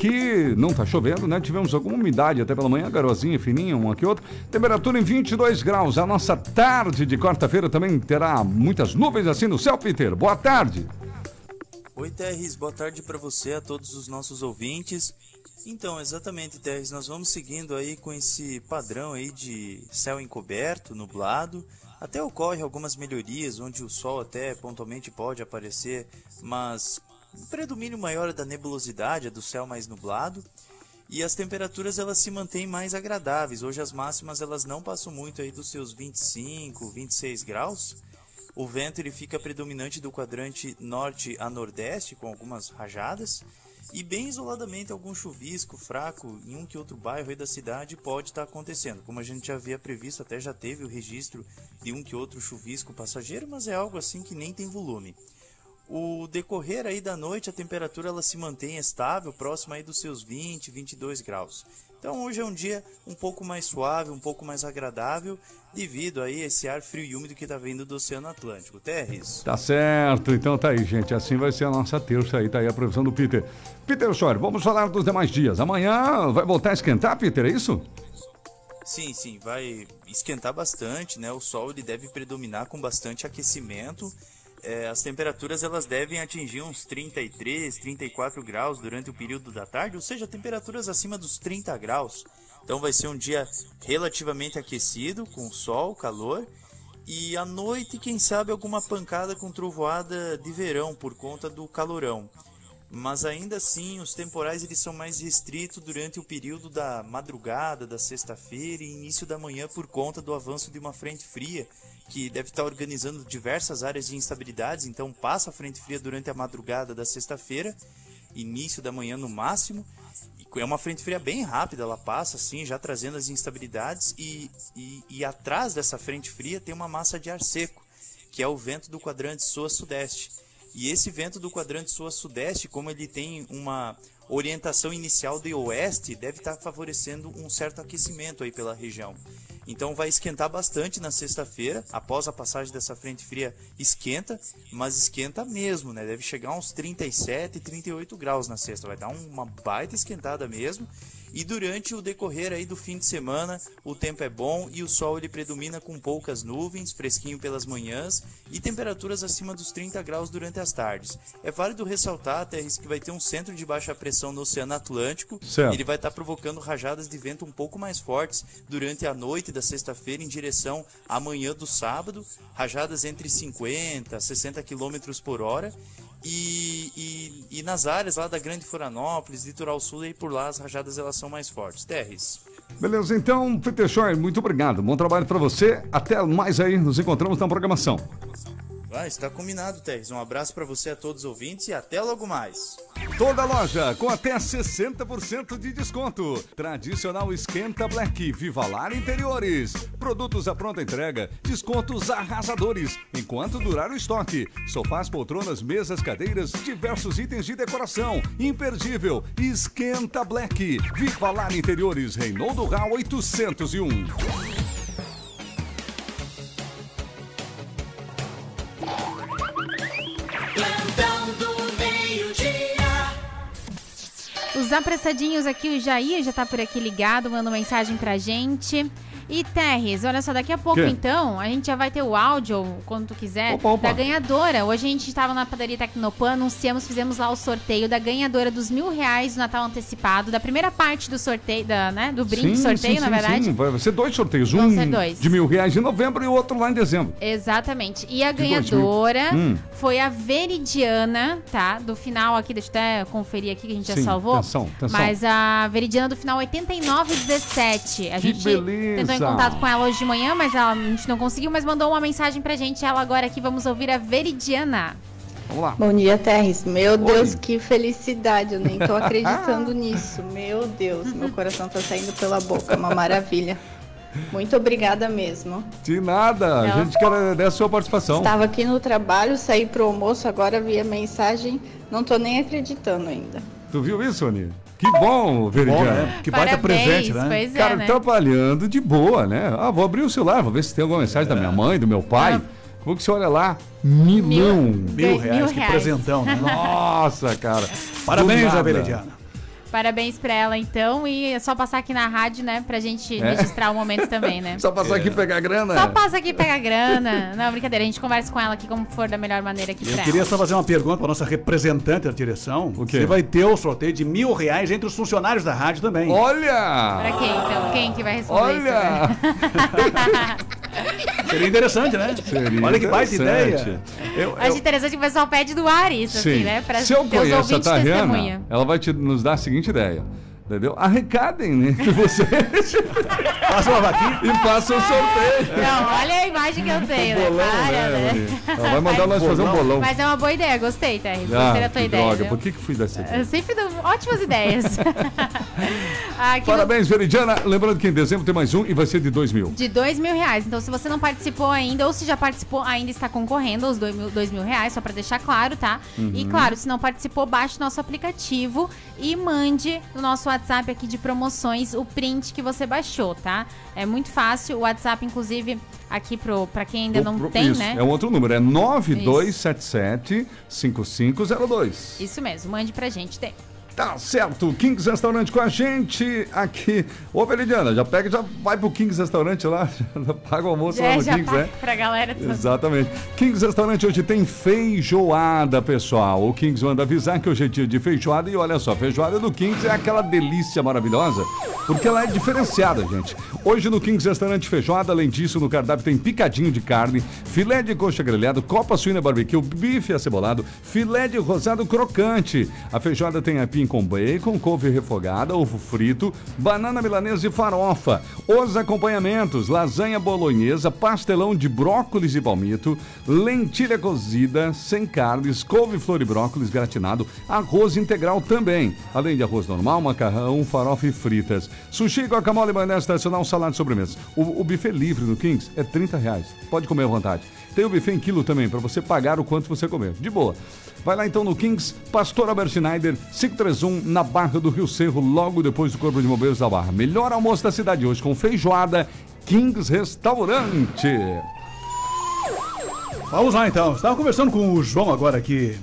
aqui não tá chovendo, né? Tivemos alguma umidade até pela manhã, garozinha fininha, um aqui outro. Temperatura em 22 graus. A nossa tarde de quarta-feira também terá muitas nuvens assim no céu, Peter. Boa tarde. Oi, Terres. Boa tarde para você, a todos os nossos ouvintes. Então, exatamente, Terres, nós vamos seguindo aí com esse padrão aí de céu encoberto, nublado. Até ocorre algumas melhorias, onde o sol até pontualmente pode aparecer, mas o predomínio maior é da nebulosidade, é do céu mais nublado. E as temperaturas elas se mantêm mais agradáveis. Hoje as máximas elas não passam muito aí dos seus 25, 26 graus. O vento ele fica predominante do quadrante norte a nordeste, com algumas rajadas. E bem isoladamente algum chuvisco fraco em um que outro bairro da cidade pode estar acontecendo. Como a gente já havia previsto, até já teve o registro de um que outro chuvisco passageiro, mas é algo assim que nem tem volume. O decorrer aí da noite, a temperatura ela se mantém estável, próxima aí dos seus 20, 22 graus. Então hoje é um dia um pouco mais suave, um pouco mais agradável, devido aí a esse ar frio e úmido que está vindo do Oceano Atlântico. Terres. Tá certo, então tá aí, gente. Assim vai ser a nossa terça aí, tá aí a previsão do Peter. Peter Schor, vamos falar dos demais dias. Amanhã vai voltar a esquentar, Peter, é isso? Sim, sim, vai esquentar bastante, né? O sol ele deve predominar com bastante aquecimento é, as temperaturas elas devem atingir uns 33, 34 graus durante o período da tarde, ou seja, temperaturas acima dos 30 graus. Então vai ser um dia relativamente aquecido, com sol, calor, e à noite, quem sabe, alguma pancada com trovoada de verão por conta do calorão. Mas ainda assim, os temporais eles são mais restritos durante o período da madrugada, da sexta-feira e início da manhã por conta do avanço de uma frente fria que deve estar organizando diversas áreas de instabilidades, então passa a frente fria durante a madrugada da sexta-feira, início da manhã no máximo. É uma frente fria bem rápida, ela passa assim, já trazendo as instabilidades, e, e, e atrás dessa frente fria tem uma massa de ar seco, que é o vento do quadrante sul-sudeste. E esse vento do quadrante sul-sudeste, como ele tem uma orientação inicial de oeste, deve estar favorecendo um certo aquecimento aí pela região. Então vai esquentar bastante na sexta-feira, após a passagem dessa frente fria, esquenta, mas esquenta mesmo, né? Deve chegar uns 37, 38 graus na sexta, vai dar uma baita esquentada mesmo. E durante o decorrer aí do fim de semana, o tempo é bom e o sol ele predomina com poucas nuvens, fresquinho pelas manhãs e temperaturas acima dos 30 graus durante as tardes. É válido ressaltar, Terres, que vai ter um centro de baixa pressão no Oceano Atlântico. Certo. Ele vai estar provocando rajadas de vento um pouco mais fortes durante a noite da sexta-feira em direção à manhã do sábado, rajadas entre 50 a 60 km por hora e, e, e, nas áreas lá da Grande Florianópolis, Litoral Sul, e por lá as rajadas elas são mais fortes. Terres. Beleza, então, Peter Schor, muito obrigado. Bom trabalho para você. Até mais aí, nos encontramos na programação. Ah, está combinado, Teres. Um abraço para você a todos os ouvintes e até logo mais. Toda loja com até 60% de desconto. Tradicional Esquenta Black, Vivalar Interiores. Produtos à pronta entrega, descontos arrasadores. Enquanto durar o estoque. Sofás, poltronas, mesas, cadeiras, diversos itens de decoração. Imperdível. Esquenta Black, Vivalar Interiores, Reinaldo Rau 801. Os apressadinhos aqui, o Jair já tá por aqui ligado, mandando mensagem pra gente. E Terres, olha só, daqui a pouco que? então, a gente já vai ter o áudio, quando tu quiser, opa, opa. da ganhadora. Hoje a gente estava na padaria Tecnopan, anunciamos, fizemos lá o sorteio da ganhadora dos mil reais do Natal antecipado, da primeira parte do sorteio, da, né, do brinde sim, sorteio, sim, na sim, verdade. Sim. Vai ser dois sorteios, Vão um dois. de mil reais em novembro e o outro lá em dezembro. Exatamente. E a de ganhadora hum. foi a Veridiana, tá? Do final aqui, deixa eu até conferir aqui que a gente já salvou. Atenção, atenção. Mas a Veridiana do final 8917. A que gente beleza. tentou em contato com ela hoje de manhã, mas ela, a gente não conseguiu, mas mandou uma mensagem pra gente. Ela agora aqui, vamos ouvir a Veridiana. Vamos lá. Bom dia, Terres. Meu Oi. Deus, que felicidade. Eu nem tô acreditando nisso. Meu Deus, meu coração tá saindo pela boca. Uma maravilha. Muito obrigada mesmo. De nada, Não. a gente quer agradecer a sua participação. Estava aqui no trabalho, saí pro almoço, agora vi a mensagem, não tô nem acreditando ainda. Tu viu isso, Aninha? Que bom, Veridiano. Né? Que baita presente, né? Pois é, Cara, né? trabalhando de boa, né? Ah, vou abrir o celular, vou ver se tem alguma mensagem é. da minha mãe, do meu pai. Ah. Como que você olha lá? Milão. Mil, mil reais, mil que reais. presentão, né? Nossa, cara. Parabéns, a Veridiana. Parabéns pra ela, então. E é só passar aqui na rádio, né? Pra gente é. registrar o momento também, né? Só passar é. aqui e pegar grana. Só passa aqui e pegar grana. Não, brincadeira. A gente conversa com ela aqui como for da melhor maneira aqui Eu pra queria ela. só fazer uma pergunta pra nossa representante da direção. O quê? Você vai ter o sorteio de mil reais entre os funcionários da rádio também. Olha! Pra quem, então? Quem que vai responder Olha! Isso, Seria interessante, né? Seria Olha que baita ideia. Eu, Acho interessante que o pessoal pede do ar isso, assim, Sim. assim, né? Pra Se eu conheço a Tariana, ela vai te, nos dar a seguinte ideia. Entendeu? Arrecadem, né? Vocês. Passa uma vaquinha e passa o sorteio. Não, olha a imagem que eu tenho, né? bolão, né? né? Ela vai mandar nós fazer um bolão. Mas é uma boa ideia, gostei, tá? Gostei ah, da tua ideia. Droga, por que, que fui dessa ideia? Eu sempre dou ótimas ideias. Parabéns, no... Veridiana. Lembrando que em dezembro tem mais um e vai ser de dois mil. De dois mil reais. Então, se você não participou ainda, ou se já participou, ainda está concorrendo aos dois mil, dois mil reais, só para deixar claro, tá? Uhum. E claro, se não participou, baixe nosso aplicativo e mande no nosso WhatsApp aqui de promoções o print que você baixou, tá? É muito fácil. O WhatsApp, inclusive, aqui pro, pra quem ainda o, não pro, tem, isso, né? É um outro número, é 9277 5502. Isso mesmo, mande pra gente. Tem. Tá certo, Kings Restaurante com a gente aqui. Ô, Veridiana, já pega e já vai pro Kings Restaurante lá, já paga o almoço já, lá no já Kings, né? Pra galera toda. Exatamente. Kings Restaurante hoje tem feijoada, pessoal. O Kings manda avisar que hoje é dia de feijoada e olha só, feijoada do Kings é aquela delícia maravilhosa, porque ela é diferenciada, gente. Hoje no Kings Restaurante Feijoada, além disso, no cardápio tem picadinho de carne, filé de coxa grelhado, copa suína barbecue, bife acebolado, filé de rosado crocante. A feijoada tem aipim com bacon, couve refogada, ovo frito, banana milanesa e farofa. Os acompanhamentos: lasanha bolonhesa, pastelão de brócolis e palmito, lentilha cozida, sem carnes, couve, flor e brócolis gratinado, arroz integral também. Além de arroz normal, macarrão, farofa e fritas. Sushi, guacamole, maionese tradicional, salada de sobremesa. O, o buffet livre no Kings é 30 reais. Pode comer à vontade. Tem o buffet em quilo também, para você pagar o quanto você comer. De boa. Vai lá então no Kings, Pastor Albert Schneider, 531, na Barra do Rio Cerro, logo depois do Corpo de Bombeiros da Barra. Melhor almoço da cidade hoje, com feijoada, Kings Restaurante. Vamos lá então. Estava conversando com o João agora aqui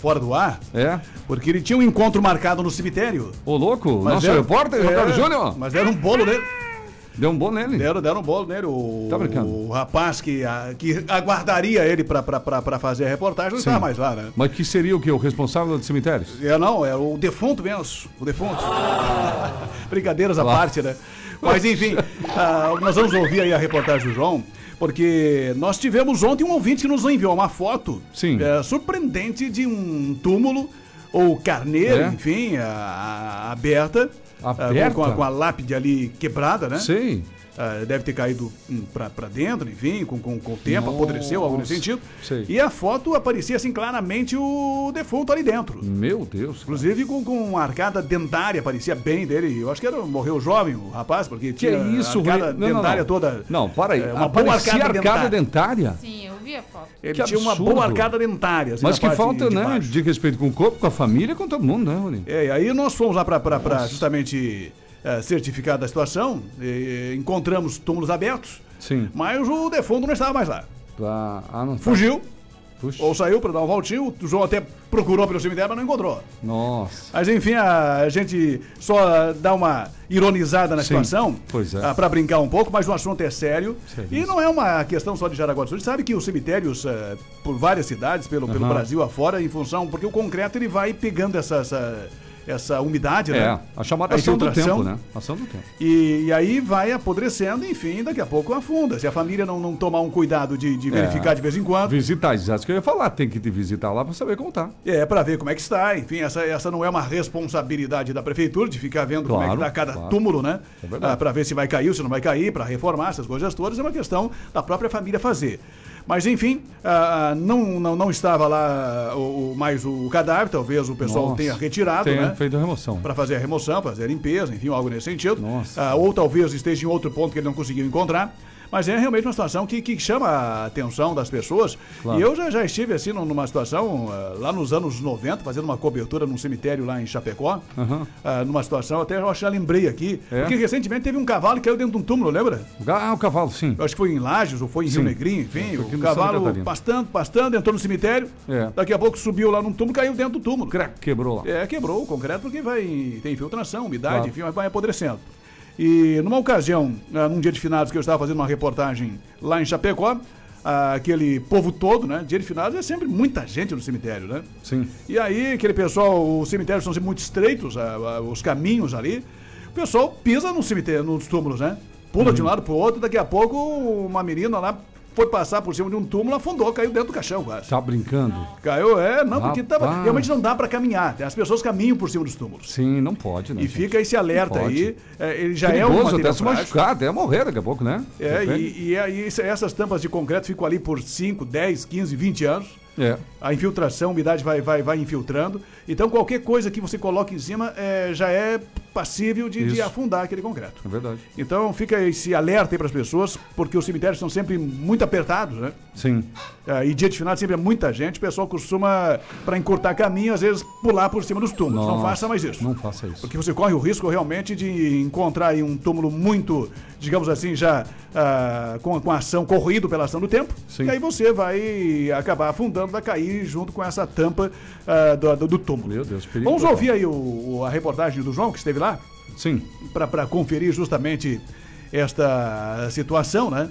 fora do ar. É. Porque ele tinha um encontro marcado no cemitério. Ô, louco, mas nosso era, repórter, é, Júnior. Mas era um bolo dele. Deu um bolo nele? Deram, deram um bolo nele. O, tá brincando? O rapaz que, a, que aguardaria ele pra, pra, pra, pra fazer a reportagem não estava mais lá, né? Mas que seria o que? O responsável dos cemitérios? É, não, é o defunto mesmo. O defunto. Brincadeiras à parte, né? Mas enfim, uh, nós vamos ouvir aí a reportagem do João. Porque nós tivemos ontem um ouvinte que nos enviou uma foto Sim. É, surpreendente de um túmulo ou carneiro, é. enfim, a, a, aberta Aberta? Com, a, com a lápide ali quebrada, né? Sim. Uh, deve ter caído um, para dentro, enfim, com, com, com o tempo, Nossa. apodreceu, algo nesse sentido. Sei. E a foto aparecia assim claramente o defunto ali dentro. Meu Deus. Inclusive com, com uma arcada dentária, parecia bem dele. Eu acho que era, morreu jovem o rapaz, porque que tinha isso, arcada não, dentária não, toda. Não, para aí. É, uma boa arcada, arcada dentária. Sim, eu vi a foto. Ele que tinha absurdo. uma boa arcada dentária. Assim, Mas que falta, de né? De respeito com o corpo, com a família, com todo mundo, né, Rony? É, e aí nós fomos lá para justamente é, certificado da situação, e, encontramos túmulos abertos, Sim. mas o defunto não estava mais lá. Ah, ah não tá. Fugiu. Puxa. Ou saiu para dar um voltinho, o João até procurou pelo cemitério, mas não encontrou. Nossa. Mas enfim, a, gente só dá uma ironizada na Sim, situação, pois é. Ah, para brincar um pouco, mas o assunto é sério. E não é uma questão só de Jaraguá do Sul. A gente sabe que os cemitérios, uh, por várias cidades, pelo, uhum. pelo Brasil afora, em função, porque o concreto ele vai pegando essa, essa essa umidade, é, né? a chamada a ação do tempo, né? Ação do tempo. E, e, aí vai apodrecendo, enfim, daqui a pouco afunda. Se a família não, não tomar um cuidado de, de verificar é. de vez em quando. Visitar, exato que eu ia falar, tem que te visitar lá para saber como tá. É, para ver como é que está. Enfim, essa, essa não é uma responsabilidade da prefeitura de ficar vendo claro, como é que tá cada claro. túmulo, né? É ah, para ver se vai cair ou se não vai cair, para reformar essas coisas todas, é uma questão da própria família fazer. Mas enfim, uh, não, não, não estava lá o, o, mais o cadáver, talvez o pessoal Nossa, tenha retirado, tenha né? feito a remoção. Para fazer a remoção, fazer a limpeza, enfim, algo nesse sentido. Uh, ou talvez esteja em outro ponto que ele não conseguiu encontrar. Mas é realmente uma situação que, que chama a atenção das pessoas. Claro. E eu já, já estive assim numa situação, uh, lá nos anos 90, fazendo uma cobertura num cemitério lá em Chapecó. Uhum. Uh, numa situação, até eu acho que já lembrei aqui. É. Porque recentemente teve um cavalo que caiu dentro de um túmulo, lembra? Ah, o cavalo, sim. Eu acho que foi em Lages ou foi em sim. Rio Negrinho, enfim. Sim, o cavalo pastando, pastando, entrou no cemitério. É. Daqui a pouco subiu lá num túmulo caiu dentro do túmulo. Quebrou lá. É, quebrou o concreto porque vai, tem infiltração, umidade, claro. enfim, vai apodrecendo. E numa ocasião, ah, num dia de finados que eu estava fazendo uma reportagem lá em Chapecó, ah, aquele povo todo, né? Dia de finados é sempre muita gente no cemitério, né? Sim. E aí, aquele pessoal, os cemitérios são sempre muito estreitos, ah, os caminhos ali. O pessoal pisa no cemitério, nos túmulos, né? Pula uhum. de um lado pro outro, daqui a pouco uma menina lá foi passar por cima de um túmulo, afundou, caiu dentro do caixão quase. Tá brincando? Caiu, é, não, porque tava, realmente não dá para caminhar. As pessoas caminham por cima dos túmulos. Sim, não pode, né? E gente? fica esse alerta aí. É, ele já Perigoso, é um até se machucar, até morrer daqui a pouco, né? É, e, e aí essas tampas de concreto ficam ali por 5, 10, 15, 20 anos. É. A infiltração, a umidade vai, vai, vai infiltrando. Então qualquer coisa que você coloque em cima é, já é passível de, de, afundar aquele concreto. É verdade. Então fica esse alerta aí para as pessoas, porque os cemitérios são sempre muito apertados, né? Sim. É, e dia de final sempre é muita gente, o pessoal costuma, para encurtar caminho, às vezes pular por cima dos túmulos. Nossa, não faça mais isso. Não faça isso. Porque você corre o risco realmente de encontrar aí um túmulo muito, digamos assim, já uh, com, com ação, corrido pela ação do tempo. Sim. E aí você vai acabar afundando, vai cair junto com essa tampa uh, do, do, do, túmulo. Meu Deus, perigo. Vamos ouvir aí o, a reportagem do João, que esteve lá? Sim. Para conferir justamente esta situação, né?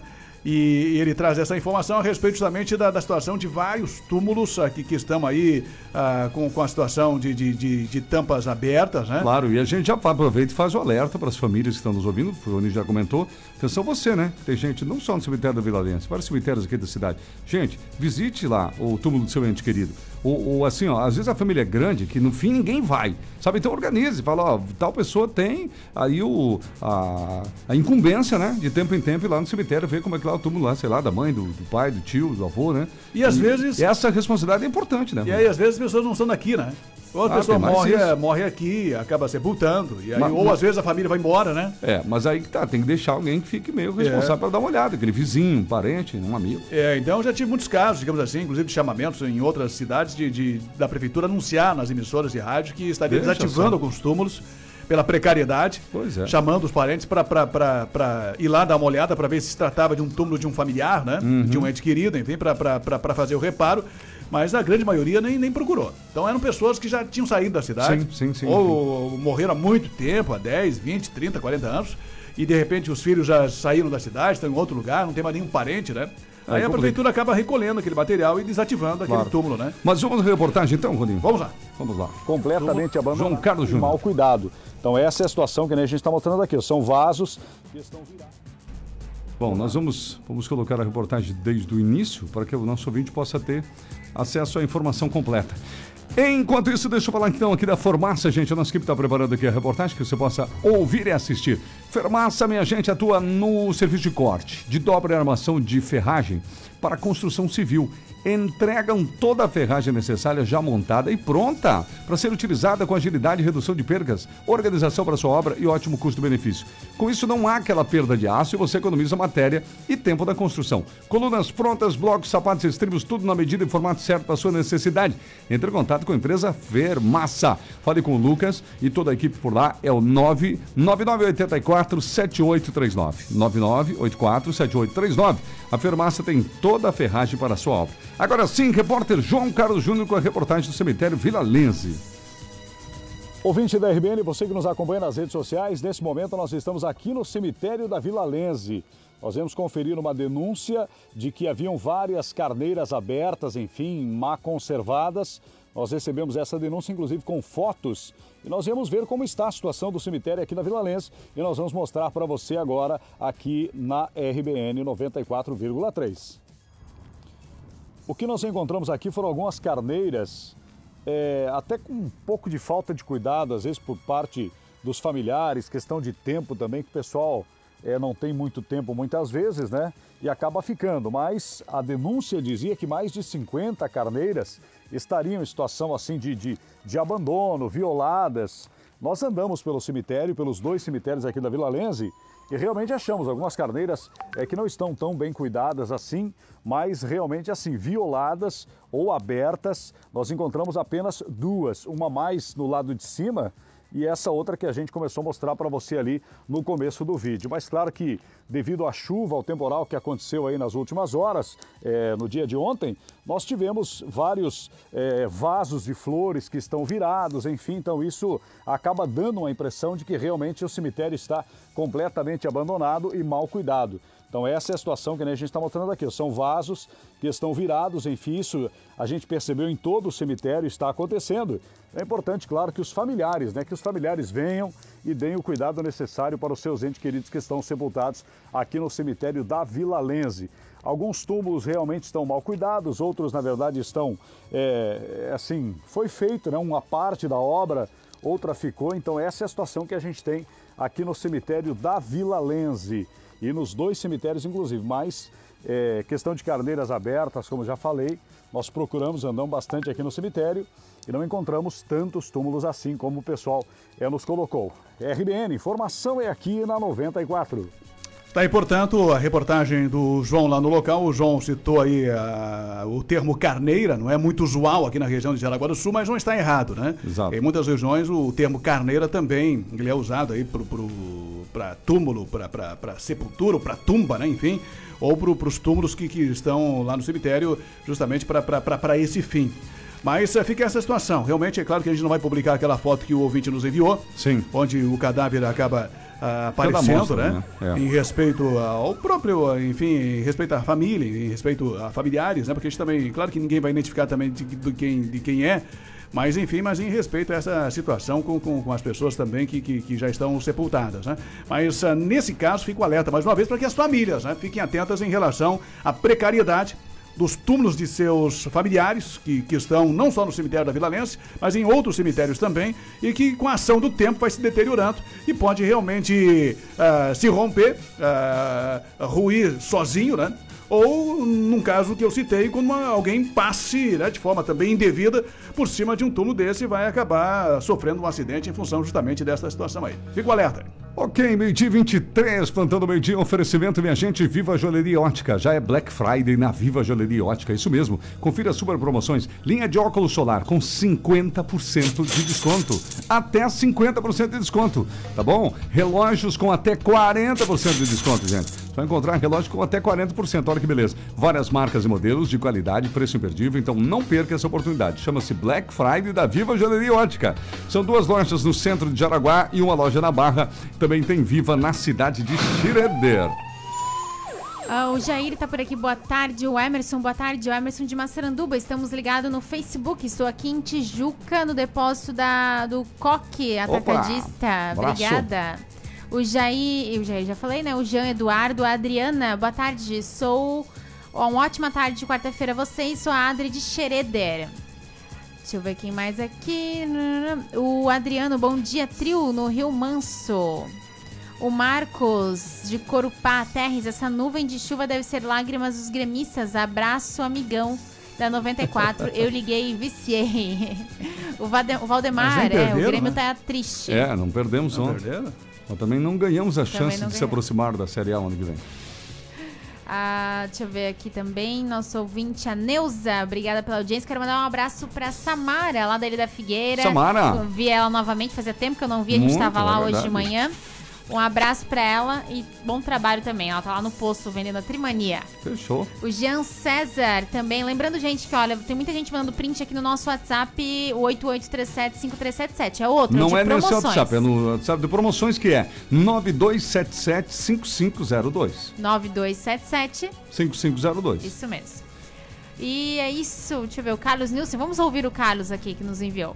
E ele traz essa informação a respeito justamente da, da situação de vários túmulos aqui que estão aí ah, com, com a situação de, de, de, de, tampas abertas, né? Claro, e a gente já aproveita e faz o alerta para as famílias que estão nos ouvindo, o Rony já comentou. Atenção você, né? Tem gente não só no cemitério da Vila Lense, vários cemitérios aqui da cidade. Gente, visite lá o túmulo do seu ente querido. Ou, ou, assim, ó, às vezes a família é grande que no fim ninguém vai. Sabe? Então organize, fala, ó, tal pessoa tem aí o, a, a incumbência, né? De tempo em tempo ir lá no cemitério, ver como é que lá o túmulo lá, sei lá, da mãe, do, do pai, do tio, do avô, né? E às e, vezes. Essa responsabilidade é importante, né? E aí, às vezes, as pessoas não são daqui, né? Ou a ah, pessoa morre, é, morre aqui, acaba sepultando. E aí, mas, ou mas, às vezes a família vai embora, né? É, mas aí tá, tem que deixar alguém que fique meio responsável é. para dar uma olhada, aquele vizinho, um parente, um amigo. É, então já tive muitos casos, digamos assim, inclusive de chamamentos em outras cidades de, de da prefeitura anunciar nas emissoras de rádio que estaria Deixa desativando só. alguns túmulos pela precariedade, é. chamando os parentes para ir lá dar uma olhada para ver se se tratava de um túmulo de um familiar, né? Uhum. De um ente querido, enfim, para fazer o reparo. Mas a grande maioria nem, nem procurou. Então eram pessoas que já tinham saído da cidade. Sim, sim, sim. Ou sim. morreram há muito tempo, há 10, 20, 30, 40 anos. E de repente os filhos já saíram da cidade, estão em outro lugar, não tem mais nenhum parente, né? Aí a prefeitura acaba recolhendo aquele material e desativando aquele claro. túmulo, né? Mas vamos à reportagem então, Rodinho? Vamos lá. Vamos lá. Completamente abandonado. João Carlos Júnior. Mal cuidado. Então essa é a situação que a gente está mostrando aqui. São vasos que estão virados. Bom, nós vamos, vamos colocar a reportagem desde o início para que o nosso ouvinte possa ter acesso à informação completa. Enquanto isso, deixa eu falar então aqui da Farmácia, gente. A nossa equipe está preparando aqui a reportagem que você possa ouvir e assistir. Farmácia, minha gente, atua no serviço de corte, de dobra e armação de ferragem para construção civil entregam toda a ferragem necessária já montada e pronta para ser utilizada com agilidade, redução de percas, organização para sua obra e ótimo custo-benefício. Com isso, não há aquela perda de aço e você economiza matéria e tempo da construção. Colunas prontas, blocos, sapatos e estribos, tudo na medida e formato certo para sua necessidade. Entre em contato com a empresa Fermassa. Fale com o Lucas e toda a equipe por lá é o 99984 7839. 9984 7839. A Fermassa tem toda a ferragem para a sua obra. Agora sim, repórter João Carlos Júnior com a reportagem do cemitério Vila Lense. Ouvinte da RBN, você que nos acompanha nas redes sociais, nesse momento nós estamos aqui no cemitério da Vila Lense. Nós vamos conferir uma denúncia de que haviam várias carneiras abertas, enfim, má conservadas. Nós recebemos essa denúncia, inclusive com fotos, e nós vamos ver como está a situação do cemitério aqui na Vila Lense. E nós vamos mostrar para você agora aqui na RBN 94,3. O que nós encontramos aqui foram algumas carneiras, é, até com um pouco de falta de cuidado, às vezes por parte dos familiares, questão de tempo também, que o pessoal é, não tem muito tempo muitas vezes, né? E acaba ficando. Mas a denúncia dizia que mais de 50 carneiras estariam em situação assim de, de, de abandono, violadas. nós andamos pelo cemitério, pelos dois cemitérios aqui da Vila Lense, e realmente achamos algumas carneiras é, que não estão tão bem cuidadas assim, mas realmente assim, violadas ou abertas. Nós encontramos apenas duas, uma mais no lado de cima e essa outra que a gente começou a mostrar para você ali no começo do vídeo. Mas claro que devido à chuva, ao temporal que aconteceu aí nas últimas horas, é, no dia de ontem, nós tivemos vários é, vasos de flores que estão virados, enfim, então isso acaba dando uma impressão de que realmente o cemitério está completamente abandonado e mal cuidado. Então essa é a situação que a gente está mostrando aqui. São vasos que estão virados, enfim, isso a gente percebeu em todo o cemitério, está acontecendo. É importante, claro, que os familiares, né, que os familiares venham e deem o cuidado necessário para os seus entes queridos que estão sepultados aqui no cemitério da Vila Lense. Alguns túmulos realmente estão mal cuidados, outros, na verdade, estão, é, assim, foi feito né, uma parte da obra, outra ficou. Então essa é a situação que a gente tem aqui no cemitério da Vila Lense e nos dois cemitérios, inclusive. Mas é, questão de carneiras abertas, como já falei, nós procuramos, andamos bastante aqui no cemitério e não encontramos tantos túmulos assim como o pessoal é, nos colocou. RBN, informação é aqui na 94. Tá aí, portanto, a reportagem do João lá no local. O João citou aí uh, o termo carneira, não é muito usual aqui na região de Jaraguá do Sul, mas não está errado, né? Exato. Em muitas regiões o termo carneira também ele é usado aí para pro, para túmulo, para sepultura, para tumba, né? Enfim, ou para os túmulos que, que estão lá no cemitério justamente para esse fim. Mas uh, fica essa situação. Realmente é claro que a gente não vai publicar aquela foto que o ouvinte nos enviou, Sim. onde o cadáver acaba uh, aparecendo, mostra, né? né? É. Em respeito ao próprio, enfim, em respeito à família, em respeito a familiares, né? Porque a gente também, claro que ninguém vai identificar também de, de quem, de quem é, mas, enfim, mas em respeito a essa situação com, com, com as pessoas também que, que, que, já estão sepultadas, né? Mas, uh, nesse caso, fico alerta mais uma vez para que as famílias né, fiquem atentas em relação à precariedade dos túmulos de seus familiares, que, que estão não só no cemitério da Vila Lense, mas em outros cemitérios também, e que com a ação do tempo vai se deteriorando e pode realmente uh, se romper, uh, ruir sozinho, né? Ou num caso que eu citei, quando uma, alguém passe né, de forma também indevida por cima de um túmulo desse e vai acabar sofrendo um acidente em função justamente dessa situação aí. Fico alerta. Ok, meio-dia 23, plantando meio-dia, oferecimento, minha gente, Viva Joalheria Ótica. Já é Black Friday na Viva Joalheria Ótica, isso mesmo. Confira super promoções. Linha de óculos solar com 50% de desconto. Até 50% de desconto, tá bom? Relógios com até 40% de desconto, gente. Só encontrar relógio com até 40%, olha que beleza. Várias marcas e modelos de qualidade, preço imperdível, então não perca essa oportunidade. Chama-se Black Friday da Viva Joalheria Ótica. São duas lojas no centro de Jaraguá e uma loja na Barra também tem Viva na cidade de Schroeder. Ah, o Jair está por aqui, boa tarde. O Emerson, boa tarde. O Emerson de Massaranduba, estamos ligados no Facebook. Estou aqui em Tijuca, no depósito da, do Coque Atacadista. Opa, Obrigada. O Jair, o Jair já falei, né? O Jean Eduardo, a Adriana, boa tarde. Sou. Uma ótima tarde de quarta-feira a vocês. Sou a Adri de Xereder. Deixa eu ver quem mais aqui. O Adriano, bom dia, trio no Rio Manso. O Marcos de Corupá, Terres, essa nuvem de chuva deve ser lágrimas dos gremistas. Abraço, amigão da 94. Eu liguei e viciei. O, Vade, o Valdemar, é, o Grêmio né? tá triste. É, não perdemos não ontem. Mas também não ganhamos a chance de se aproximar da Série A ano que vem. Ah, deixa eu ver aqui também, nosso ouvinte, a Neuza. Obrigada pela audiência. Quero mandar um abraço pra Samara, lá da Ilha da Figueira. Samara! Vi ela novamente, fazia tempo que eu não vi, a gente estava lá é hoje de manhã. Um abraço pra ela e bom trabalho também. Ela tá lá no posto vendendo a Trimania. Fechou. O Jean César também. Lembrando, gente, que olha, tem muita gente mandando print aqui no nosso WhatsApp, 88375377. É outro, Não é promoções. nesse WhatsApp, é no WhatsApp de promoções que é 9277-5502. 9277 5502. Isso mesmo. E é isso. Deixa eu ver, o Carlos Nilson. Vamos ouvir o Carlos aqui que nos enviou.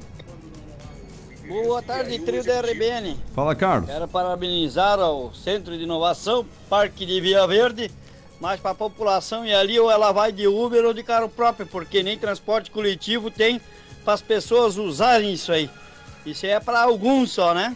Boa tarde, trio da RBN. Fala, Carlos. Quero parabenizar ao Centro de Inovação, Parque de Via Verde, mas para a população e ali ou ela vai de Uber ou de carro próprio, porque nem transporte coletivo tem para as pessoas usarem isso aí. Isso aí é para alguns só, né?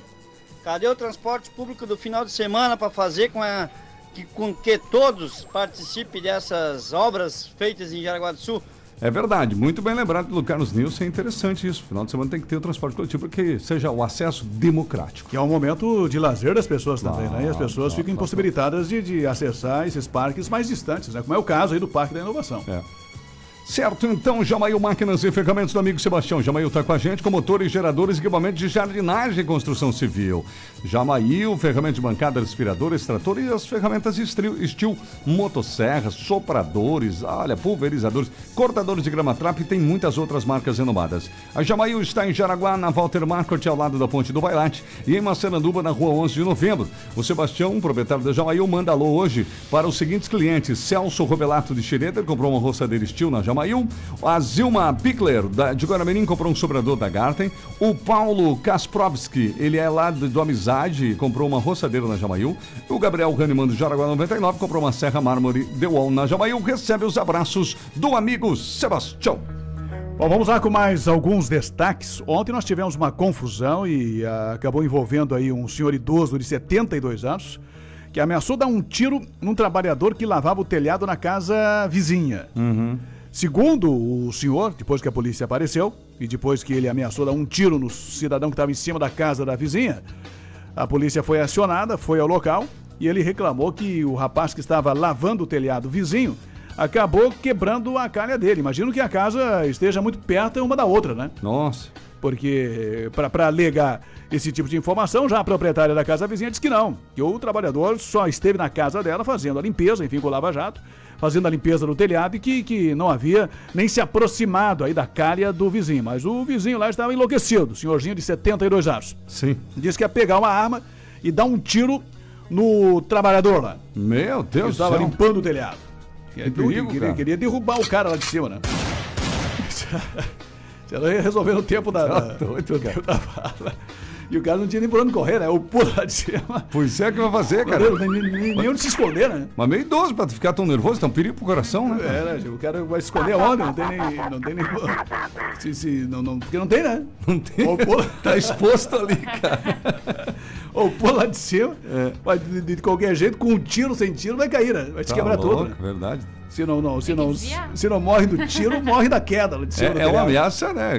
Cadê o transporte público do final de semana para fazer com, a, que, com que todos participem dessas obras feitas em Jaraguá do Sul? É verdade, muito bem lembrado pelo Carlos Nilson, é interessante isso. Final de semana tem que ter o transporte coletivo para que seja o acesso democrático. Que é um momento de lazer das pessoas também, né? E as pessoas ficam impossibilitadas de, de acessar esses parques mais distantes, né? Como é o caso aí do Parque da Inovação. É. Certo, então, Jamail Máquinas e Ferramentas do amigo Sebastião. Jamail está com a gente com motores, geradores equipamentos de jardinagem e construção civil. Jamail, ferramentas de bancada, aspirador, extrator e as ferramentas estilo, estilo motosserras, sopradores, olha, pulverizadores, cortadores de grama trap e tem muitas outras marcas renomadas. A Jamail está em Jaraguá, na Walter Market, ao lado da Ponte do Bailate e em Maceranduba, na rua 11 de novembro. O Sebastião, proprietário da Jamail, manda alô hoje para os seguintes clientes. Celso Robelato de Xereder comprou uma roçadeira estilo na Jamail. Jamail. A Zilma Pickler, da, de Guaramirim, comprou um sobrador da Garten. O Paulo Kasprovski, ele é lá do, do Amizade, comprou uma roçadeira na Jamail. O Gabriel Hahnemann, do Jaraguá 99, comprou uma serra mármore de Wall na Jamail. Recebe os abraços do amigo Sebastião. Bom, vamos lá com mais alguns destaques. Ontem nós tivemos uma confusão e uh, acabou envolvendo aí um senhor idoso de 72 anos que ameaçou dar um tiro num trabalhador que lavava o telhado na casa vizinha. Uhum. Segundo o senhor, depois que a polícia apareceu e depois que ele ameaçou dar um tiro no cidadão que estava em cima da casa da vizinha, a polícia foi acionada, foi ao local e ele reclamou que o rapaz que estava lavando o telhado vizinho acabou quebrando a calha dele. Imagino que a casa esteja muito perto uma da outra, né? Nossa. Porque, para alegar esse tipo de informação, já a proprietária da casa vizinha disse que não, que o trabalhador só esteve na casa dela fazendo a limpeza, enfim, com o lava-jato, fazendo a limpeza do telhado e que, que não havia nem se aproximado aí da calha do vizinho. Mas o vizinho lá estava enlouquecido, senhorzinho de 72 anos. Sim. Disse que ia pegar uma arma e dar um tiro no trabalhador lá. Meu Deus do céu. Estava limpando o telhado. Que perigo, queria, queria, derrubar o cara lá de cima, né? Você não ia resolver no tempo da, tá doido, da, da bala. E o cara não tinha nem por onde correr, né? O pulo lá de cima. Pois é que vai fazer, cara. Não, nem, nem, nem onde se esconder, né? Mas meio idoso pra ficar tão nervoso, tá um perigo pro coração, né? É, né? O cara vai se esconder onde? Não tem nem. Não tem nem. Se, se, não, não, porque não tem, né? Não tem. Tá exposto ali, cara. Ou pula lá de cima, é. vai de, de, qualquer jeito, com um tiro, sem tiro, vai cair, né? Vai te tá quebrar louco, tudo. Né? Verdade. Se não, não, se não, se não morre do tiro, morre da queda. É, é uma ameaça, né?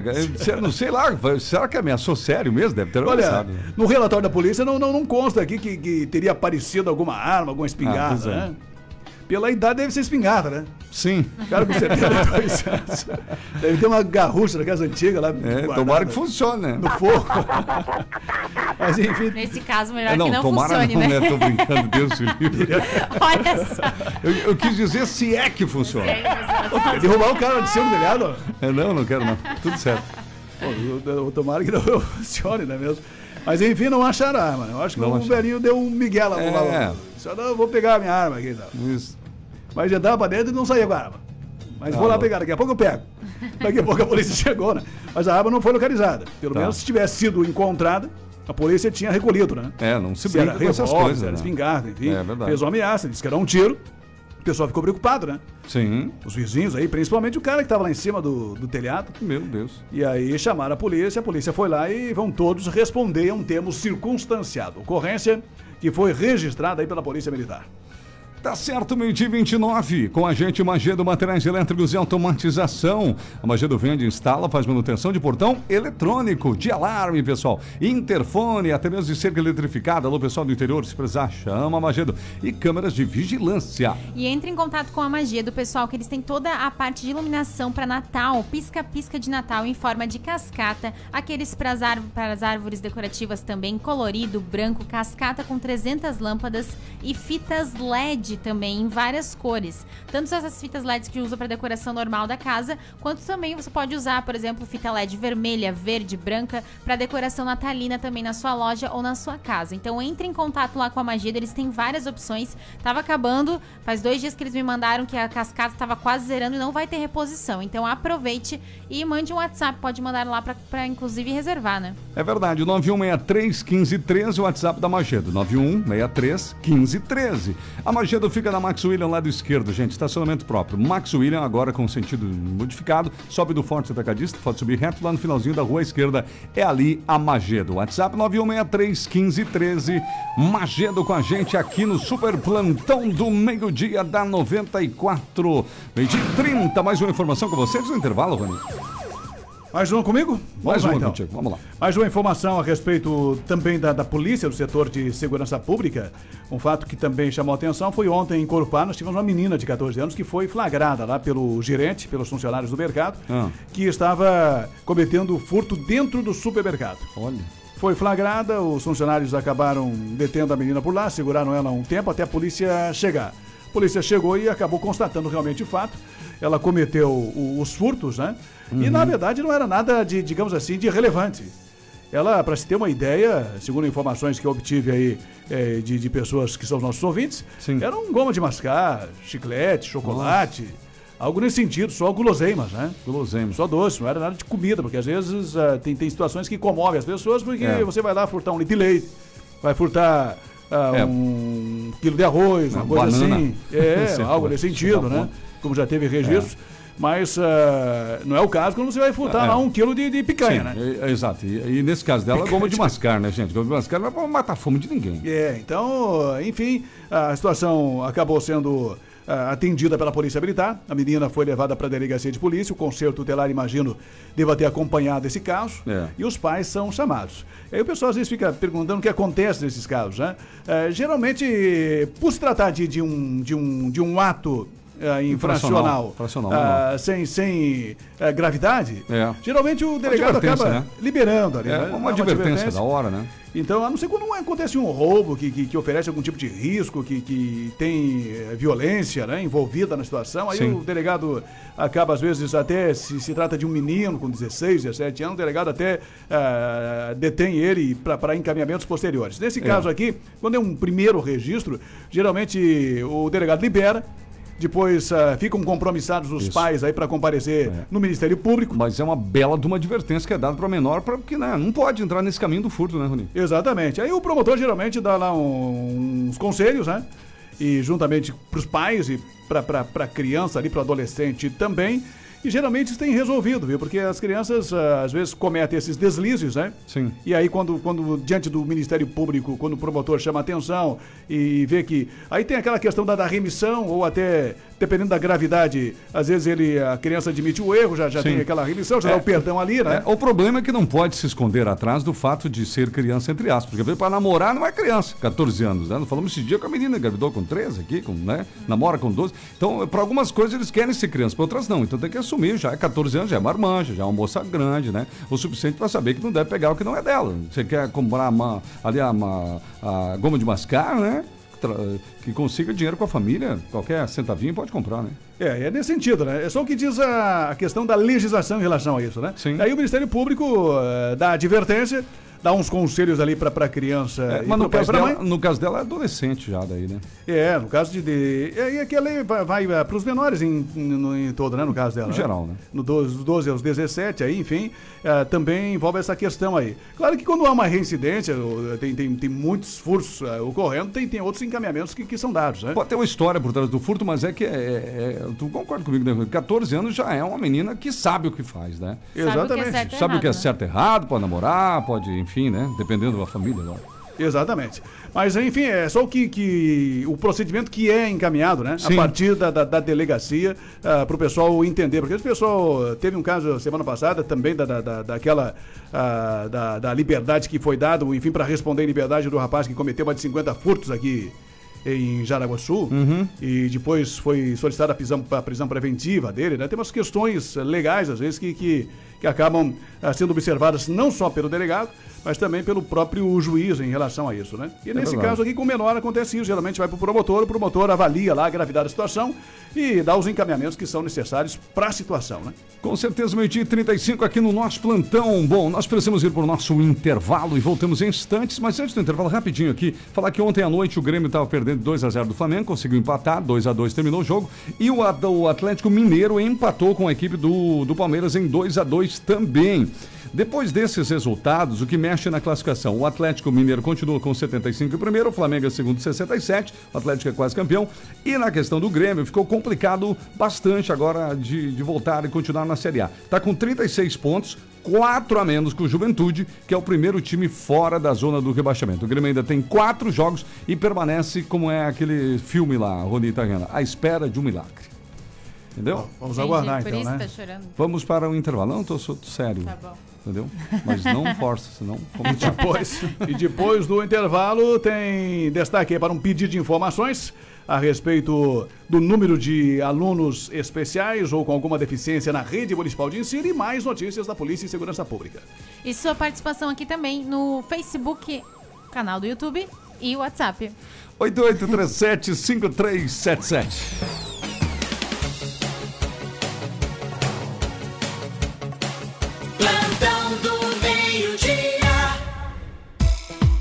Não sei lá, será que ameaçou sério mesmo? Deve ter Olha, ameaçado. no relatório da polícia não, não, não consta aqui que, que teria aparecido alguma arma, alguma espingarda, ah, é. né? Pela idade deve ser espingarda, né? Sim. O cara com 72 anos. Deve ter uma garrucha daquelas antigas lá. É, tomara que funcione, né? No fogo. Mas enfim. Nesse caso, melhor é, não, que não tomara funcione, não, né? né? Tô brincando, Deus me livre. Olha só. Eu, eu, quis dizer se é que funciona. É derrubar o cara de cima do telhado? É, não, não quero não. Tudo certo. Pô, tomara que não funcione, não é mesmo? Mas enfim, não acharam a arma. Né? Eu acho que não o velhinho deu um miguel lá. É. Só não, vou pegar a minha arma aqui. Então. Isso. Mas entrava pra dentro e não saía com a arma. Mas ah, vou lá pegar, daqui a pouco eu pego. Daqui a pouco a polícia chegou, né? Mas a arma não foi localizada. Pelo tá. menos se tivesse sido encontrada, a polícia tinha recolhido, né? É, não se, se brinca com essas coisas. Era né? espingarda, enfim. É verdade. Fez uma ameaça, disse que era um tiro. O pessoal ficou preocupado, né? Sim. Os vizinhos aí, principalmente o cara que estava lá em cima do, do telhado. Meu Deus. E aí chamaram a polícia, a polícia foi lá e vão todos responder a um termo circunstanciado. Ocorrência que foi registrada aí pela Polícia Militar. Tá certo, meio-dia 29. Com a gente, Magedo Materiais Elétricos e Automatização. A Magedo vende, instala, faz manutenção de portão eletrônico, de alarme, pessoal. Interfone, até mesmo de cerca eletrificada. Alô, pessoal do interior, se precisar, chama a Magedo. E câmeras de vigilância. E entre em contato com a Magedo, pessoal, que eles têm toda a parte de iluminação para Natal, pisca-pisca de Natal em forma de cascata, aqueles para as, para as árvores decorativas também, colorido, branco, cascata com 300 lâmpadas e fitas LED também em várias cores. Tanto essas fitas LEDs que usa para decoração normal da casa, quanto também você pode usar, por exemplo, fita LED vermelha, verde, branca para decoração natalina também na sua loja ou na sua casa. Então entre em contato lá com a Magia, eles têm várias opções. Tava acabando, faz dois dias que eles me mandaram que a cascata estava quase zerando e não vai ter reposição. Então aproveite e mande um WhatsApp, pode mandar lá para inclusive reservar, né? É verdade, 9163 1513, o WhatsApp da Magedo, 9163 1513. A Magedo Magedo fica na Max William, lado esquerdo, gente. Estacionamento próprio. Max William, agora com sentido modificado. Sobe do Forte Atacadista, pode subir reto lá no finalzinho da rua esquerda. É ali a Magedo. WhatsApp 91631513. Magedo com a gente aqui no Super Plantão do meio-dia da 94. Meio de 30. Mais uma informação com vocês no intervalo, Rony. Mais uma comigo? Vamos Mais lá, uma então. contigo, vamos lá. Mais uma informação a respeito também da, da polícia, do setor de segurança pública. Um fato que também chamou a atenção foi ontem em Corupá, nós tivemos uma menina de 14 anos que foi flagrada lá pelo gerente, pelos funcionários do mercado, ah. que estava cometendo furto dentro do supermercado. Olha. Foi flagrada, os funcionários acabaram detendo a menina por lá, seguraram ela um tempo até a polícia chegar. A polícia chegou e acabou constatando realmente o fato. Ela cometeu os furtos, né? Uhum. E na verdade não era nada de, digamos assim, de relevante. Ela, para se ter uma ideia, segundo informações que eu obtive aí é, de, de, pessoas que são nossos ouvintes, Sim. era um goma de mascar, chiclete, chocolate. Nossa. Algo nesse sentido, só guloseimas, né? Guloseimas. Só doce, não era nada de comida, porque às vezes uh, tem, tem situações que comovem as pessoas, porque é. você vai lá furtar um litro de leite, vai furtar uh, é. um quilo de arroz, uma, uma coisa banana. assim. É, algo nesse sentido, né? Como já teve registros. É. Mas uh, não é o caso quando você vai furtar é. lá um quilo de, de picanha, Sim, né? É, é, exato. E, e, nesse caso dela, goma de mascar, né, gente? Goma de mascar não vai matar a fome de ninguém. É, então, enfim, a situação acabou sendo Uh, atendida pela Polícia Militar. A menina foi levada para a delegacia de polícia. O conselho tutelar, imagino, deva ter acompanhado esse caso. É. E os pais são chamados. Aí o pessoal às vezes fica perguntando o que acontece nesses casos, né? Uh, geralmente, por se tratar de, de, um, de, um, de um ato uh, infracional, uh, sem, sem uh, gravidade, é. geralmente o delegado acaba né? liberando ali. É, né? uma, advertência, advertência da hora, né? Então, a não ser quando acontece um roubo que, que, que oferece algum tipo de risco, que, que tem violência né, envolvida na situação, aí Sim. o delegado acaba, às vezes, até se se trata de um menino com 16, 17 anos, o delegado até uh, detém ele para encaminhamentos posteriores. Nesse é. caso aqui, quando é um primeiro registro, geralmente o delegado libera depois uh, ficam compromissados os Isso. pais aí para comparecer é. no Ministério Público. Mas é uma bela de uma advertência que é dada para menor, porque né, não pode entrar nesse caminho do furto, né, Rony? Exatamente. Aí o promotor geralmente dá lá um, uns conselhos, né? E juntamente para os pais e para a criança ali, para o adolescente também. E geralmente isso tem resolvido, viu? Porque as crianças ah, às vezes cometem esses deslizes, né? Sim. E aí quando, quando diante do Ministério Público, quando o promotor chama atenção e vê que aí tem aquela questão da, da remissão ou até dependendo da gravidade, às vezes ele a criança admite o erro, já, já tem aquela remissão, já é, dá o perdão ali, né? É, o problema é que não pode se esconder atrás do fato de ser criança entre aspas, porque para namorar não é criança, 14 anos, né? Não falamos esse dia com a menina engravidou com 13 aqui, com, né? Namora com 12. Então, para algumas coisas eles querem ser criança, para outras não. Então tem que assumir, já é 14 anos, já é marmanja, já é uma moça grande, né? O suficiente para saber que não deve pegar o que não é dela. Você quer comprar uma, ali a, uma, a goma de mascar, né? Que consiga dinheiro com a família, qualquer centavinho pode comprar, né? É, é nesse sentido, né? É só o que diz a, questão da legislação em relação a isso, né? Sim. Aí o Ministério Público uh, dá advertência dá uns conselhos ali para a criança. É, mas no caso, dela, no caso dela é adolescente já daí, né? É, no caso de. de e aqui a lei vai, vai é, para os menores em, em, em, todo, né? No caso dela. No né? geral, né? No 12, 12 aos 17, aí, enfim, é, também envolve essa questão aí. Claro que quando há uma reincidência, tem, tem, tem muitos furtos é, ocorrendo, tem, tem outros encaminhamentos que, que são dados, né? Pode ter uma história por trás do furto, mas é que é, é, é tu concorda comigo, né? 14 anos já é uma menina que sabe o que faz, né? Exatamente. Sabe o que é certo, sabe o que é certo errado, pode namorar, pode, enfim, né? Dependendo a família agora. Exatamente. Mas, enfim, é só o que, que o procedimento que é encaminhado, né? Sim. A partir da, da, da delegacia, uh, ah, para o pessoal entender. Porque o pessoal teve um caso semana passada também da, da, daquela uh, da, da liberdade que foi dada, enfim, para responder em liberdade do rapaz que cometeu mais de 50 furtos aqui em Jaraguá Sul uhum. e depois foi solicitada a prisão, a prisão preventiva dele, né? Tem umas questões legais, às vezes, que, que, que acabam uh, sendo observadas não só pelo delegado, mas também pelo próprio juiz em relação a isso, né? E é nesse verdade. caso aqui, com o menor, acontece isso. Geralmente vai para o promotor, o promotor avalia lá a gravidade da situação e dá os encaminhamentos que são necessários para a situação, né? Com certeza, meio-dia 35 aqui no nosso plantão. Bom, nós precisamos ir para o nosso intervalo e voltamos em instantes, mas antes do intervalo, rapidinho aqui, falar que ontem à noite o Grêmio estava perdendo 2 a 0 do Flamengo, conseguiu empatar, 2 a 2 terminou o jogo, e o, o Atlético Mineiro empatou com a equipe do, do Palmeiras em 2 a 2 também. Depois desses resultados, o que mexe na classificação? O Atlético Mineiro continua com 75 em primeiro, o Flamengo é segundo 67, o Atlético é quase campeão. E na questão do Grêmio, ficou complicado bastante agora de, de voltar e continuar na Série A. Está com 36 pontos, quatro a menos que o Juventude, que é o primeiro time fora da zona do rebaixamento. O Grêmio ainda tem quatro jogos e permanece como é aquele filme lá, Rony Italiana, à espera de um milagre. Entendeu? vamos aguardar então, né? Tá vamos para o intervalo. Não, tô, tô sério. Tá bom. Entendeu? Mas não força, senão. E depois, e depois do intervalo, tem destaque para um pedido de informações a respeito do número de alunos especiais ou com alguma deficiência na rede municipal de ensino e mais notícias da Polícia e Segurança Pública. E sua participação aqui também no Facebook, canal do YouTube e WhatsApp. 8837-5377.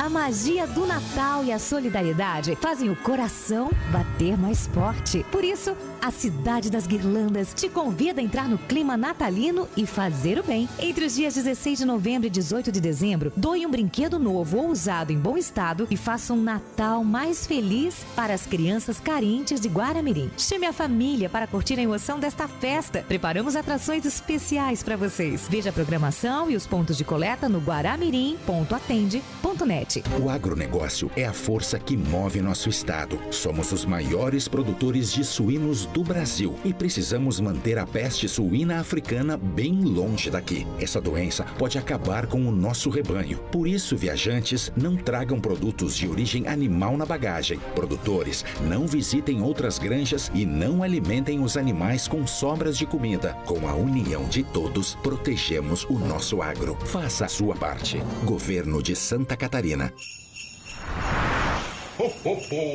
A magia do Natal e a solidariedade fazem o coração bater mais forte. Por isso, a Cidade das Guirlandas te convida a entrar no clima natalino e fazer o bem. Entre os dias 16 de novembro e 18 de dezembro, doe um brinquedo novo ou usado em bom estado e faça um Natal mais feliz para as crianças carentes de Guaramirim. Chame a família para curtir a emoção desta festa. Preparamos atrações especiais para vocês. Veja a programação e os pontos de coleta no guaramirim.atende.net. O agronegócio é a força que move nosso estado. Somos os maiores produtores de suínos do Brasil e precisamos manter a peste suína africana bem longe daqui. Essa doença pode acabar com o nosso rebanho. Por isso, viajantes, não tragam produtos de origem animal na bagagem. Produtores, não visitem outras granjas e não alimentem os animais com sobras de comida. Com a união de todos, protegemos o nosso agro. Faça a sua parte. Governo de Santa Catarina.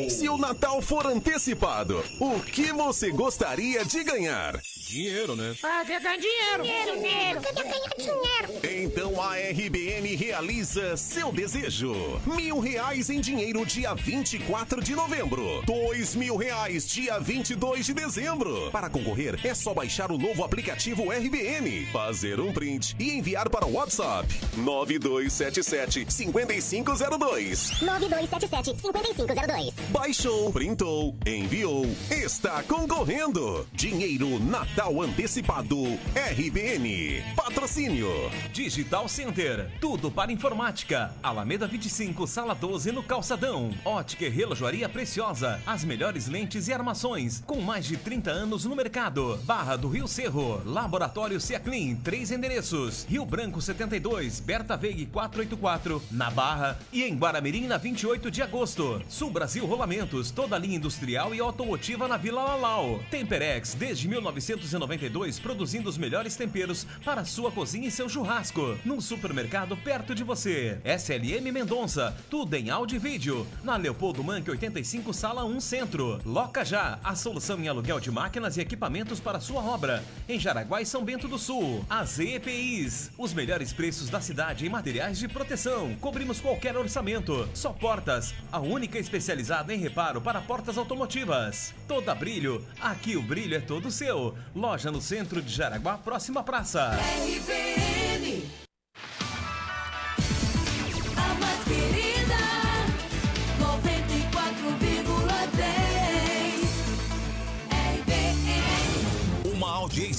Se o Natal for antecipado, o que você gostaria de ganhar? Dinheiro, né? Ah, quer ganhar dinheiro. Dinheiro, dinheiro. Quer ganhar dinheiro. Então a RBN realiza seu desejo. Mil reais em dinheiro dia 24 de novembro. Dois mil reais dia 22 de dezembro. Para concorrer, é só baixar o novo aplicativo RBN, fazer um print e enviar para o WhatsApp 9277 5502. 9277 5502. Baixou, printou, enviou, está concorrendo. Dinheiro Natal Natal Antecipado RBN. Patrocínio. Digital Center. Tudo para informática. Alameda 25, Sala 12 no Calçadão. Ótica e Relojoaria Preciosa. As melhores lentes e armações. Com mais de 30 anos no mercado. Barra do Rio Cerro. Laboratório Ciaclin. Três endereços. Rio Branco 72. Berta Veig 484. Na Barra. E em Guaramirim na 28 de agosto. Sul Brasil Rolamentos. Toda linha industrial e automotiva na Vila Lalau. Temperex desde 1900 1992 produzindo os melhores temperos para sua cozinha e seu churrasco. Num supermercado perto de você. SLM Mendonça, tudo em áudio e vídeo. Na Leopoldo Manque 85, sala 1 Centro. Loca Já, a solução em aluguel de máquinas e equipamentos para sua obra. Em Jaraguá e São Bento do Sul. As EPIs, os melhores preços da cidade em materiais de proteção. Cobrimos qualquer orçamento. Só portas, a única especializada em reparo para portas automotivas. Toda brilho, aqui o brilho é todo seu. Loja no centro de Jaraguá, próxima praça. RBN.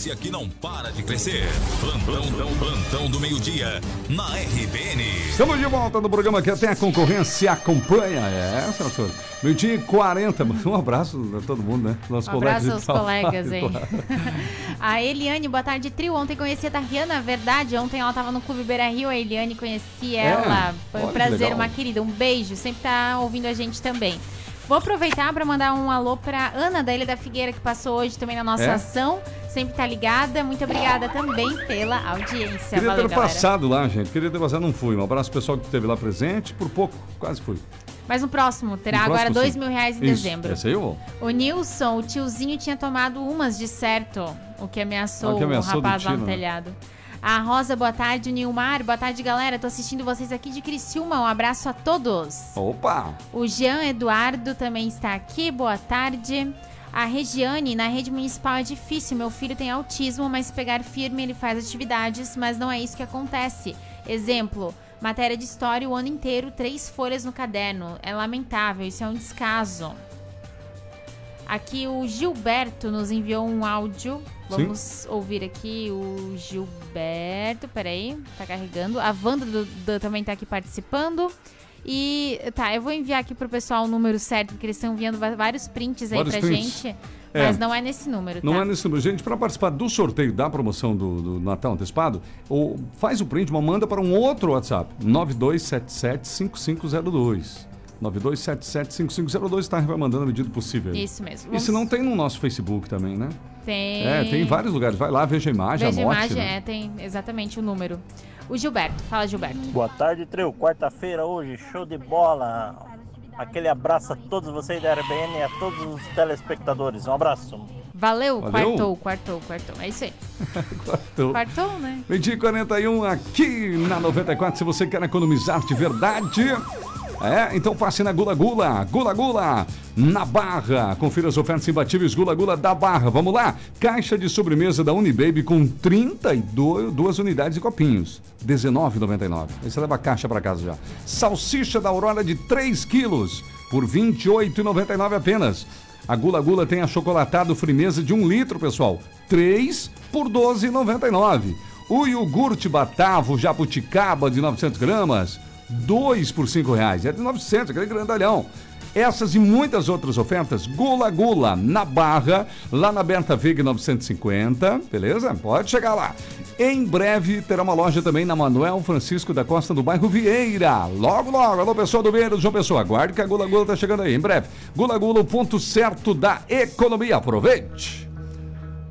Audiência que não para de crescer. Plantão, plantão, plantão do meio-dia, na RBN. Estamos de volta no programa que até a concorrência acompanha. É, senhor. Meio-dia e 40. Um abraço a todo mundo, né? Nossos um abraço aos colegas, hein? a Eliane, boa tarde, trio. Ontem conheci a Tariana, verdade. Ontem ela estava no Clube Beira Rio, a Eliane conheci é? ela. Foi um prazer, uma querida. Um beijo. Sempre tá ouvindo a gente também. Vou aproveitar para mandar um alô para Ana da Ilha da Figueira, que passou hoje também na nossa é? ação. sempre tá ligada. Muito obrigada também pela audiência. Queria Valeu, ter galera. passado lá, gente. Queria ter passado, não fui. Um abraço pro pessoal que esteve lá presente. Por pouco, quase fui. Mas no próximo, terá No agora próximo, dois sim. mil reais em Isso, dezembro. Esse aí eu vou. O Nilson, o tiozinho tinha tomado umas de certo, o que ameaçou, Ah, o que ameaçou o rapaz lá no né? telhado. A Rosa, boa tarde. O Nilmar, boa tarde, galera. Tô assistindo vocês aqui de Criciúma. Um abraço a todos. Opa! O Jean Eduardo também está aqui. Boa tarde. A Regiane, na rede municipal é difícil. Meu filho tem autismo, mas se pegar firme ele faz atividades, mas não é isso que acontece. Exemplo, matéria de história o ano inteiro, três folhas no caderno. É lamentável, isso é um descaso. Aqui o Gilberto nos enviou um áudio. Vamos ouvir aqui o Gilberto. Peraí, tá carregando. A Wanda do- do- também tá aqui participando. E tá, eu vou enviar aqui pro pessoal o número certo, porque eles estão enviando vários prints aí Vários pra prints. gente. É. Mas não é nesse número, Não tá? é nesse número. Gente, para participar do sorteio da promoção do, do Natal Antecipado, ou faz o print, mas manda para um outro WhatsApp. 9277-5502. 9277-5502 está vai mandando à medida possível. Isso mesmo. E se não tem no nosso Facebook também, né? Tem. É, tem em vários lugares. Vai lá, veja a imagem, Veja a anote. imagem, né? é, tem exatamente o número. O Gilberto, fala Gilberto. Boa tarde, trio. Quarta-feira hoje, show de bola. Aquele abraço a todos vocês da RBN e a todos os telespectadores. Um abraço. Valeu, Valeu. quartou, quartou, quartou. É isso aí. Quartou. Quartou, né? Meio-dia e 41 aqui na 94. Se você quer economizar de verdade, é, então passe na Gula Gula. Gula Gula na Barra. Confira as ofertas imbatíveis Gula Gula da Barra. Vamos lá. Caixa de sobremesa da Unibaby com 32 duas unidades de copinhos. R$19,99. Aí você leva a caixa para casa já. Salsicha da Aurora de 3 quilos por R$ 28,99 apenas. A Gula Gula tem achocolatado frimeza de 1 litro, pessoal. 3 por R$ 12,99. O iogurte Batavo Jabuticaba de 900 gramas, 2 por 5 reais. É de 900, aquele grandalhão. Essas e muitas outras ofertas, Gula Gula, na Barra, lá na Berta Vig 950, beleza? Pode chegar lá. Em breve terá uma loja também na Manuel Francisco da Costa, do bairro Vieira. Logo, logo. Alô, pessoal do Vieira, João Pessoa. Aguarde que a Gula Gula tá chegando aí, em breve. Gula Gula, o ponto certo da economia. Aproveite.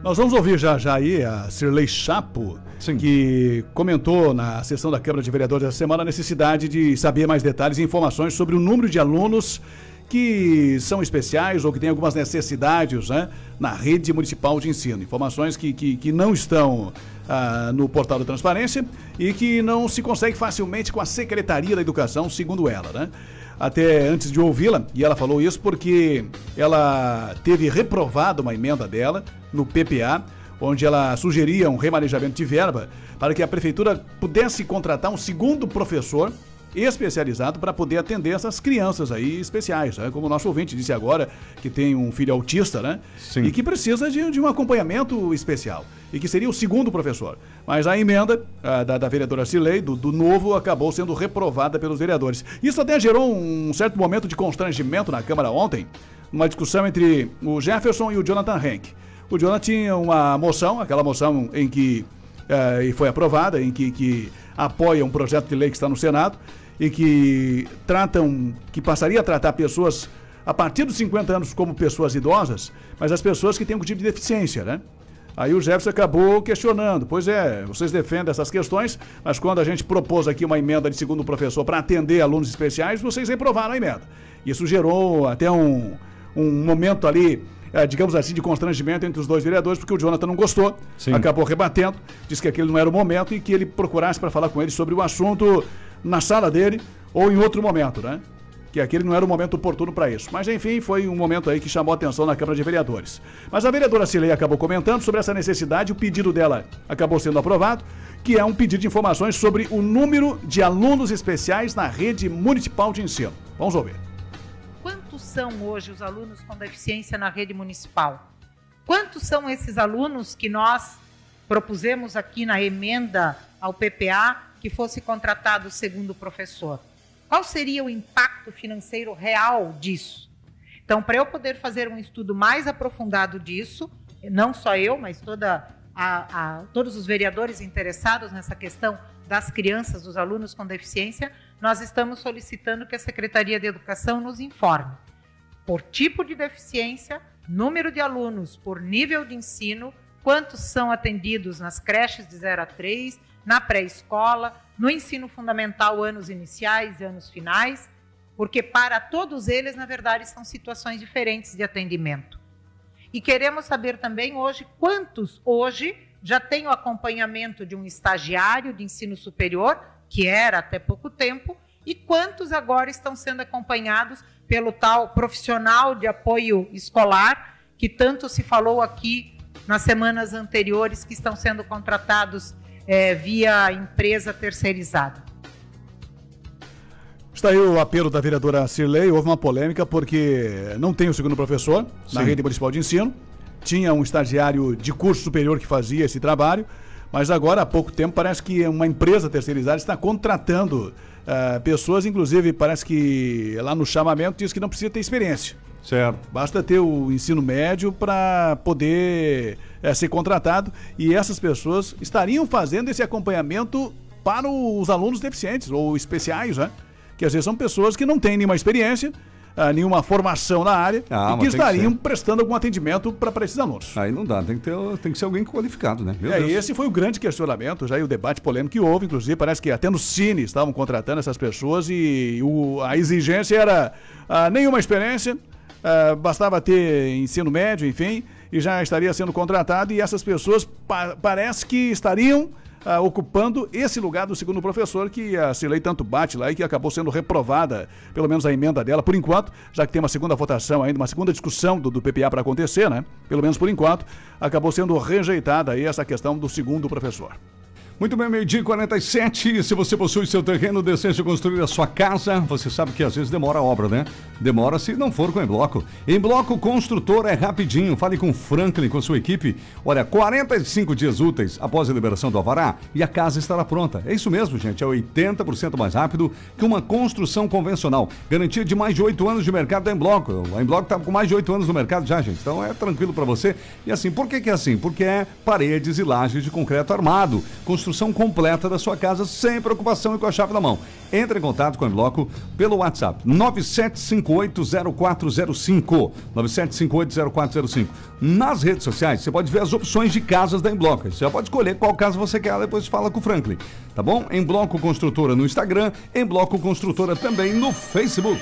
Nós vamos ouvir já já aí a Cirlei Chapo, que comentou na sessão da Câmara de Vereadores essa semana a necessidade de saber mais detalhes e informações sobre o número de alunos que são especiais ou que têm algumas necessidades né, na rede municipal de ensino. Informações que, que, que não estão ah, no portal da transparência e que não se consegue facilmente com a Secretaria da Educação, segundo ela. Né? Até antes de ouvi-la, e ela falou isso porque ela teve reprovado uma emenda dela no PPA, onde ela sugeria um remanejamento de verba para que a prefeitura pudesse contratar um segundo professor especializado para poder atender essas crianças aí especiais, né? como o nosso ouvinte disse agora, que tem um filho autista, né? Sim. E que precisa de, de um acompanhamento especial. E que seria o segundo professor. Mas a emenda ah, da, da vereadora Cilei, do, do novo, acabou sendo reprovada pelos vereadores. Isso até gerou um certo momento de constrangimento na Câmara ontem, uma discussão entre o Jefferson e o Jonathan Henk. O Jonathan tinha uma moção, aquela moção em que eh, e foi aprovada, em que, que apoia um projeto de lei que está no Senado e que tratam, que passaria a tratar pessoas a partir dos 50 anos como pessoas idosas, mas as pessoas que têm algum tipo de deficiência, né? Aí o Jefferson acabou questionando. Pois é, vocês defendem essas questões, mas quando a gente propôs aqui uma emenda de segundo professor para atender alunos especiais, vocês reprovaram a emenda. Isso gerou até um, um momento ali, eh, digamos assim, de constrangimento entre os dois vereadores, porque o Jonathan não gostou, Sim. acabou rebatendo, disse que aquele não era o momento e que ele procurasse para falar com ele sobre o assunto na sala dele ou em outro momento, né? Que aquele não era o momento oportuno para isso. Mas enfim, foi um momento aí que chamou a atenção na Câmara de Vereadores. Mas a vereadora Cilei acabou comentando sobre essa necessidade, o pedido dela acabou sendo aprovado, que é um pedido de informações sobre o número de alunos especiais na rede municipal de ensino. Vamos ouvir. Quantos são hoje os alunos com deficiência na rede municipal? Quantos são esses alunos que nós propusemos aqui na emenda ao PPA que fosse contratado o segundo professor? Qual seria o impacto financeiro real disso? Então, para eu poder fazer um estudo mais aprofundado disso, não só eu, mas toda a, a, todos os vereadores interessados nessa questão das crianças, dos alunos com deficiência, nós estamos solicitando que a Secretaria de Educação nos informe por tipo de deficiência, número de alunos por nível de ensino, quantos são atendidos nas creches de 0 a 3, na pré-escola, no ensino fundamental, anos iniciais e anos finais, porque para todos eles, na verdade, são situações diferentes de atendimento. E queremos saber também hoje quantos hoje já têm o acompanhamento de um estagiário de ensino superior, que era até pouco tempo, e quantos agora estão sendo acompanhados pelo tal profissional de apoio escolar, que tanto se falou aqui nas semanas anteriores, que estão sendo contratados é, via empresa terceirizada. Está aí o apelo da vereadora Cirlei. Houve uma polêmica porque não tem o segundo professor Sim. na rede municipal de ensino. Tinha um estagiário de curso superior que fazia esse trabalho. Mas agora, há pouco tempo, parece que uma empresa terceirizada está contratando uh, pessoas, inclusive, parece que lá no chamamento diz que não precisa ter experiência. Certo. Basta ter o ensino médio para poder é, ser contratado e essas pessoas estariam fazendo esse acompanhamento para os alunos deficientes ou especiais, né? Que às vezes são pessoas que não têm nenhuma experiência, ah, nenhuma formação na área ah, e que estariam que prestando algum atendimento para esses alunos. Aí não dá, tem que, ter, tem que ser alguém qualificado, né? Meu é, Deus. esse foi o grande questionamento, já e o debate polêmico que houve, inclusive, parece que até no Cine estavam contratando essas pessoas e o, a exigência era ah, nenhuma experiência, ah, bastava ter ensino médio, enfim, e já estaria sendo contratado, e essas pessoas pa parece que estariam Uh, ocupando esse lugar do segundo professor, que a Cirlei tanto bate lá e que acabou sendo reprovada, pelo menos a emenda dela, por enquanto, já que tem uma segunda votação ainda, uma segunda discussão do, do PPA para acontecer, né? Pelo menos por enquanto, acabou sendo rejeitada aí essa questão do segundo professor. Muito bem, meio-dia 47. Se você possui seu terreno, deseja construir a sua casa, você sabe que às vezes demora a obra, né? Demora se não for com em bloco. Em bloco construtor é rapidinho. Fale com Franklin, com sua equipe. Olha, 45 dias úteis após a liberação do Avará e a casa estará pronta. É isso mesmo, gente. É 80% mais rápido que uma construção convencional. Garantia de mais de 8 anos de mercado da Embloco. A Embloco está com mais de 8 anos no mercado já, gente. Então é tranquilo para você. E assim, por que, que é assim? Porque é paredes e lajes de concreto armado. Construção completa da sua casa sem preocupação e com a chave na mão. Entre em contato com o Bloco pelo WhatsApp 97580405. 97580405. Nas redes sociais, você pode ver as opções de casas da Embloco. Você já pode escolher qual casa você quer, depois fala com o Franklin. Tá bom? Em Bloco Construtora no Instagram, em Bloco Construtora também no Facebook.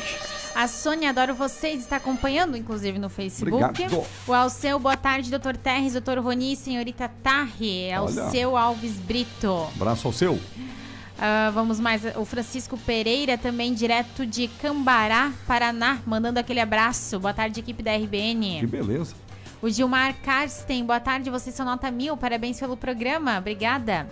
A Sônia Adoro Vocês está acompanhando, inclusive, no Facebook. Obrigado. O Alceu, boa tarde, doutor Terres, doutor Roni, senhorita Tarri. Alceu Alves Brito. Abraço ao seu. Uh, vamos mais. O Francisco Pereira, também direto de Cambará, Paraná, mandando aquele abraço. Boa tarde, equipe da RBN. Que beleza. O Gilmar Karsten, boa tarde, vocês são nota mil, parabéns pelo programa, obrigada.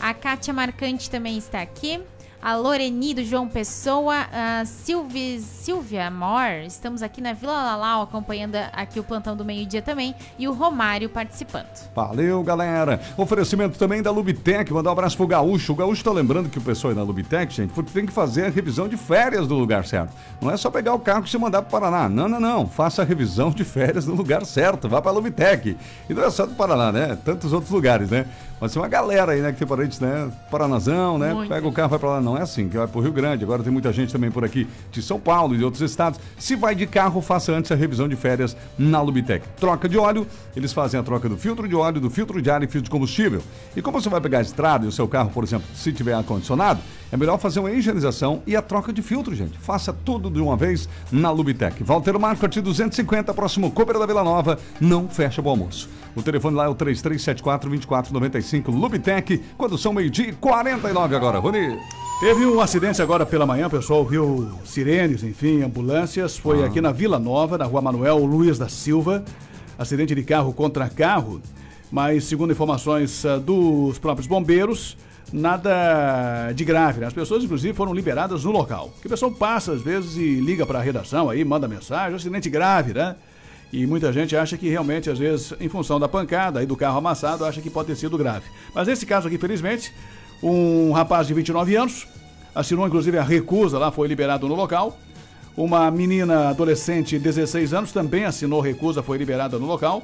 A Kátia Marcante também está aqui a Loreni do João Pessoa, a Silvia, Silvia Mor, estamos aqui na Vila Lalau acompanhando aqui o plantão do meio-dia também e o Romário participando. Valeu, galera. Oferecimento também da Lubitec, mandar um abraço pro Gaúcho. O Gaúcho tá lembrando que o pessoal aí na Lubitec, gente, porque tem que fazer a revisão de férias do lugar certo. Não é só pegar o carro e se mandar pro Paraná. Não, não, não. Faça a revisão de férias no lugar certo. Vá pra Lubitec. E não é só do Paraná, né? Tantos outros lugares, né? Mas tem uma galera aí, né, que tem parentes, né? Paranazão, né? Muito. Pega o carro, vai pra lá. Não é assim, que vai pro Rio Grande. Agora tem muita gente também por aqui de São Paulo e de outros estados. Se vai de carro, faça antes a revisão de férias na Lubitec. Troca de óleo, eles fazem a troca do filtro de óleo, do filtro de ar e filtro de combustível. E como você vai pegar a estrada e o seu carro, por exemplo, se tiver ar-condicionado, é melhor fazer uma higienização e a troca de filtro, gente. Faça tudo de uma vez na Lubitec. Walter Marco, 250, próximo Cooper da Vila Nova. Não fecha o almoço. O telefone lá é o 3374-2495 Lubitec, quando são meio-dia e 49 agora. Rony. Teve um acidente agora pela manhã, pessoal viu sirenes, enfim, ambulâncias. Foi ah. aqui na Vila Nova, na rua Manuel Luiz da Silva. Acidente de carro contra carro. Mas, segundo informações uh, dos próprios bombeiros, nada de grave. Né? As pessoas, inclusive, foram liberadas no local. Que o pessoal passa, às vezes, e liga para a redação aí, manda mensagem, acidente grave, né? E muita gente acha que realmente, às vezes, em função da pancada e do carro amassado, acha que pode ter sido grave. Mas nesse caso aqui, felizmente, um rapaz de 29 anos assinou inclusive a recusa lá, foi liberado no local. Uma menina adolescente de 16 anos também assinou recusa, foi liberada no local.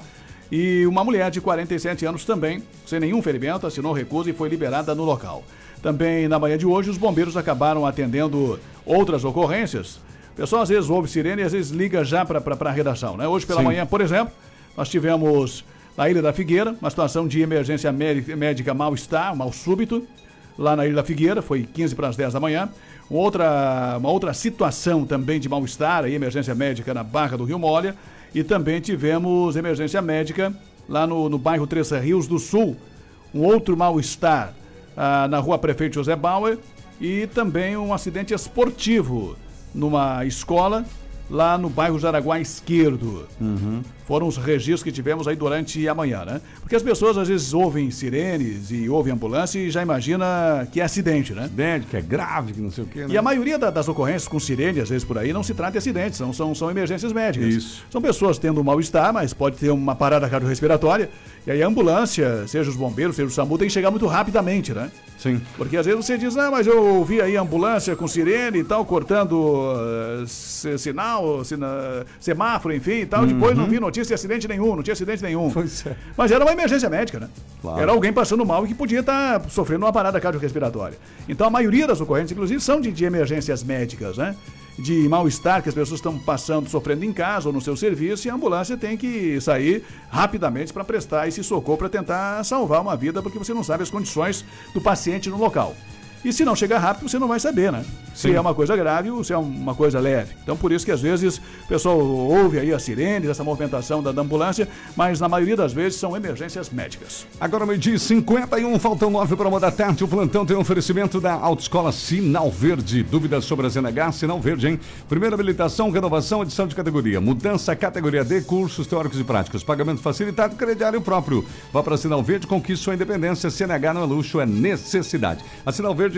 E uma mulher de 47 anos também, sem nenhum ferimento, assinou recusa e foi liberada no local. Também na manhã de hoje, os bombeiros acabaram atendendo outras ocorrências o pessoal às vezes ouve sirene e às vezes liga já para a redação, né? Hoje pela Sim. manhã, por exemplo, nós tivemos Na Ilha da Figueira, uma situação de emergência médica mal-estar, mal súbito. Lá na Ilha da Figueira, foi 15 para as 10 da manhã. Outra, uma outra situação também de mal-estar, emergência médica na Barra do Rio Molha. E também tivemos emergência médica lá no, no bairro Três Rios do Sul. Um outro mal-estar ah, na rua Prefeito José Bauer. E também um acidente esportivo numa escola lá no bairro Jaraguá Esquerdo. Uhum. Foram os registros que tivemos aí durante a manhã, né? Porque as pessoas às vezes ouvem sirenes e ouvem ambulância e já imagina que é acidente, né? Acidente, que é grave, que não sei o quê, né? E a maioria da, das ocorrências com sirene, às vezes por aí, não se trata de acidentes, são, são, são emergências médicas. Isso. São pessoas tendo um mal-estar, mas pode ter uma parada cardiorrespiratória. E aí a ambulância, seja os bombeiros, seja o SAMU, tem que chegar muito rapidamente, né? Sim. Porque às vezes você diz, ah, mas eu ouvi aí ambulância com sirene e tal, cortando uh, sinal, sina, semáforo, enfim e tal. Uhum. Depois não vi notícia de acidente nenhum, não tinha acidente nenhum. Pois é. Mas era uma emergência médica, né? Claro. Era alguém passando mal e que podia estar tá sofrendo uma parada cardiorrespiratória. Então a maioria das ocorrências, inclusive, são de, de emergências médicas, né? de mal-estar que as pessoas estão passando, sofrendo em casa ou no seu serviço, e a ambulância tem que sair rapidamente para prestar esse socorro para tentar salvar uma vida, porque você não sabe as condições do paciente no local. E se não chegar rápido, você não vai saber, né? Sim. Se é uma coisa grave ou se é uma coisa leve. Então, por isso que às vezes o pessoal ouve aí as sirenes, essa movimentação da, da ambulância, mas na maioria das vezes são emergências médicas. Agora, meio-dia 51, faltam 9 para uma da tarde. O plantão tem um oferecimento da Autoescola Sinal Verde. Dúvidas sobre a ZNH? Sinal Verde, hein? Primeira habilitação, renovação, edição de categoria. Mudança, categoria D, cursos teóricos e práticos. Pagamento facilitado, crediário próprio. Vá para Sinal Verde, conquiste sua independência. CNH não é luxo, é necessidade. A Sinal Verde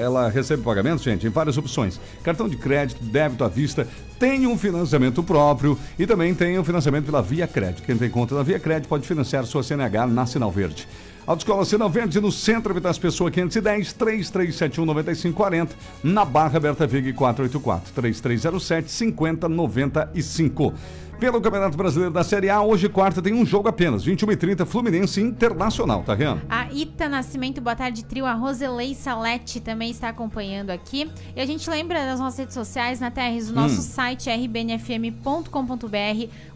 ela recebe pagamento, gente, em várias opções. Cartão de crédito, débito à vista, tem um financiamento próprio e também tem um financiamento pela Via Crédito. Quem tem conta na Via Crédito pode financiar sua CNH na Sinal Verde. Autoescola Sinal Verde no centro, Vitas Pessoa 510 3371 9540, na Barra Berta Vig 484 3307 5095 pelo Campeonato Brasileiro da Série A. Hoje, quarta, tem um jogo apenas. 21 e 30 Fluminense Internacional, tá vendo? A Ita Nascimento, boa tarde, trio. A Roselei Salete também está acompanhando aqui. E a gente lembra das nossas redes sociais, na Terres, o nosso hum. site rbnfm.com.br,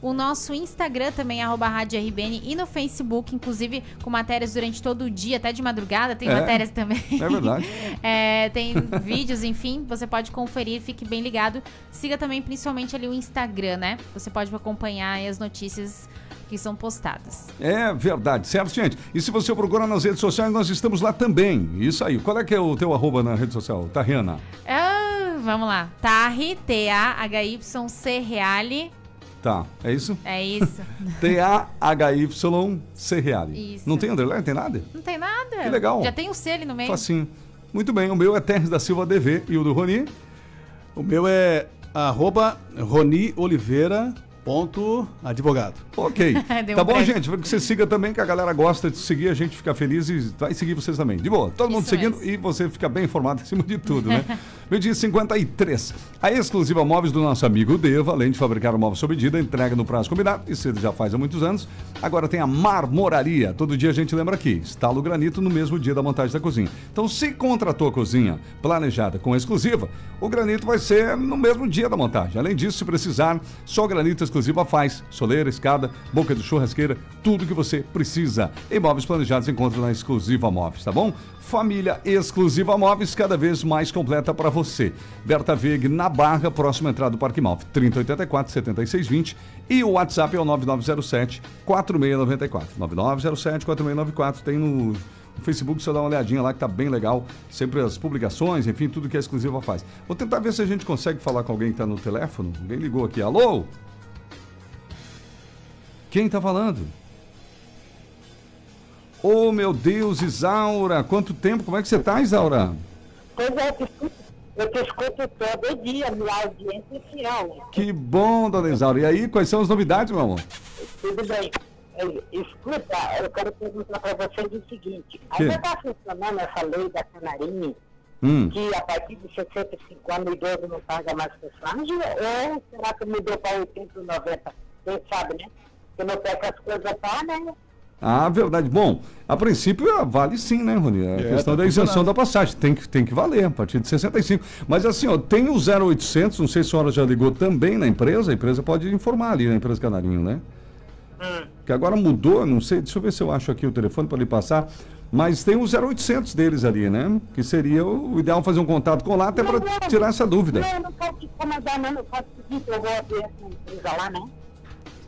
o nosso Instagram também, arroba Rádio RBN, e no Facebook, inclusive, com matérias durante todo o dia, até de madrugada, tem é, matérias também. É verdade. é, tem vídeos, enfim, você pode conferir, fique bem ligado. Siga também, principalmente ali o Instagram, né? Você pode acompanhar as notícias que são postadas. É verdade, certo, gente? E se você procurar nas redes sociais, nós estamos lá também. Isso aí. Qual é que é o teu arroba na rede social, Tariana? Ah, vamos lá. Tarri, T-A-H-Y-C Reale. Tá, é isso? É isso. T-A-H-Y-C Reale. Isso. Não tem underline, tem nada? Não tem nada. Que legal. Já tem o C ali no meio. Facinho. Muito bem, o meu é Terres da Silva DV e o do Roni? O meu é arroba Roni Oliveira ponto advogado. Ok. tá um bom, break. gente? Que você siga também, que a galera gosta de seguir, a gente fica feliz e vai seguir vocês também. De boa, todo Isso mundo seguindo mesmo. e você fica bem informado acima de tudo, né? Meio-dia 53. A exclusiva móveis do nosso amigo Deva, além de fabricar móveis sob medida, entrega no prazo combinado, isso ele já faz há muitos anos. Agora tem a Marmoraria. Todo dia a gente lembra aqui, estala o granito no mesmo dia da montagem da cozinha. Então, se contratou a cozinha planejada com exclusiva, o granito vai ser no mesmo dia da montagem. Além disso, se precisar, só granito exclusiva faz. Soleira, escada, boca de churrasqueira, tudo que você precisa. Em móveis planejados encontra na Exclusiva Móveis, tá bom? Família Exclusiva Móveis, cada vez mais completa para você. Berta Veg, na Barra, próxima entrada do Parque Móvel, 3084 7620 e o WhatsApp é o 9907 4694. 9907 4694 tem no Facebook, você dá uma olhadinha lá que tá bem legal. Sempre as publicações, enfim, tudo que a exclusiva faz. Vou tentar ver se a gente consegue falar com alguém que tá no telefone. Alguém ligou aqui. Alô? Quem tá falando? Oh, meu Deus, Isaura, quanto tempo? Como é que você tá, Isaura? Pois é, eu te escuto todo dia, minha audiência fiel. Que bom, dona Isaura. E aí, quais são as novidades, meu amor? Tudo bem. Escuta, eu quero perguntar para vocês o seguinte. Ainda está funcionando essa lei da canarinha, hum. que a partir de 65 anos o idoso não paga mais passagem, ou será que mudou para 80 ou 90? Quem sabe, né? Que não que as coisas tá, né? Ah, verdade. Bom, a princípio ah, vale sim, né, Rony? A é, questão tá da isenção da passagem tem que, tem que valer a partir de 65. Mas assim, ó, tem o 0800, não sei se a senhora já ligou também na empresa, a empresa pode informar ali na empresa Canarinho, né? Hum. que agora mudou, não sei, deixa eu ver se eu acho aqui o telefone para lhe passar. Mas tem o 0800 deles ali, né? Que seria o ideal fazer um contato com lá até para tirar essa dúvida. Não, não posso te incomodar, não. Eu posso pedir que eu vou abrir essa empresa lá, né?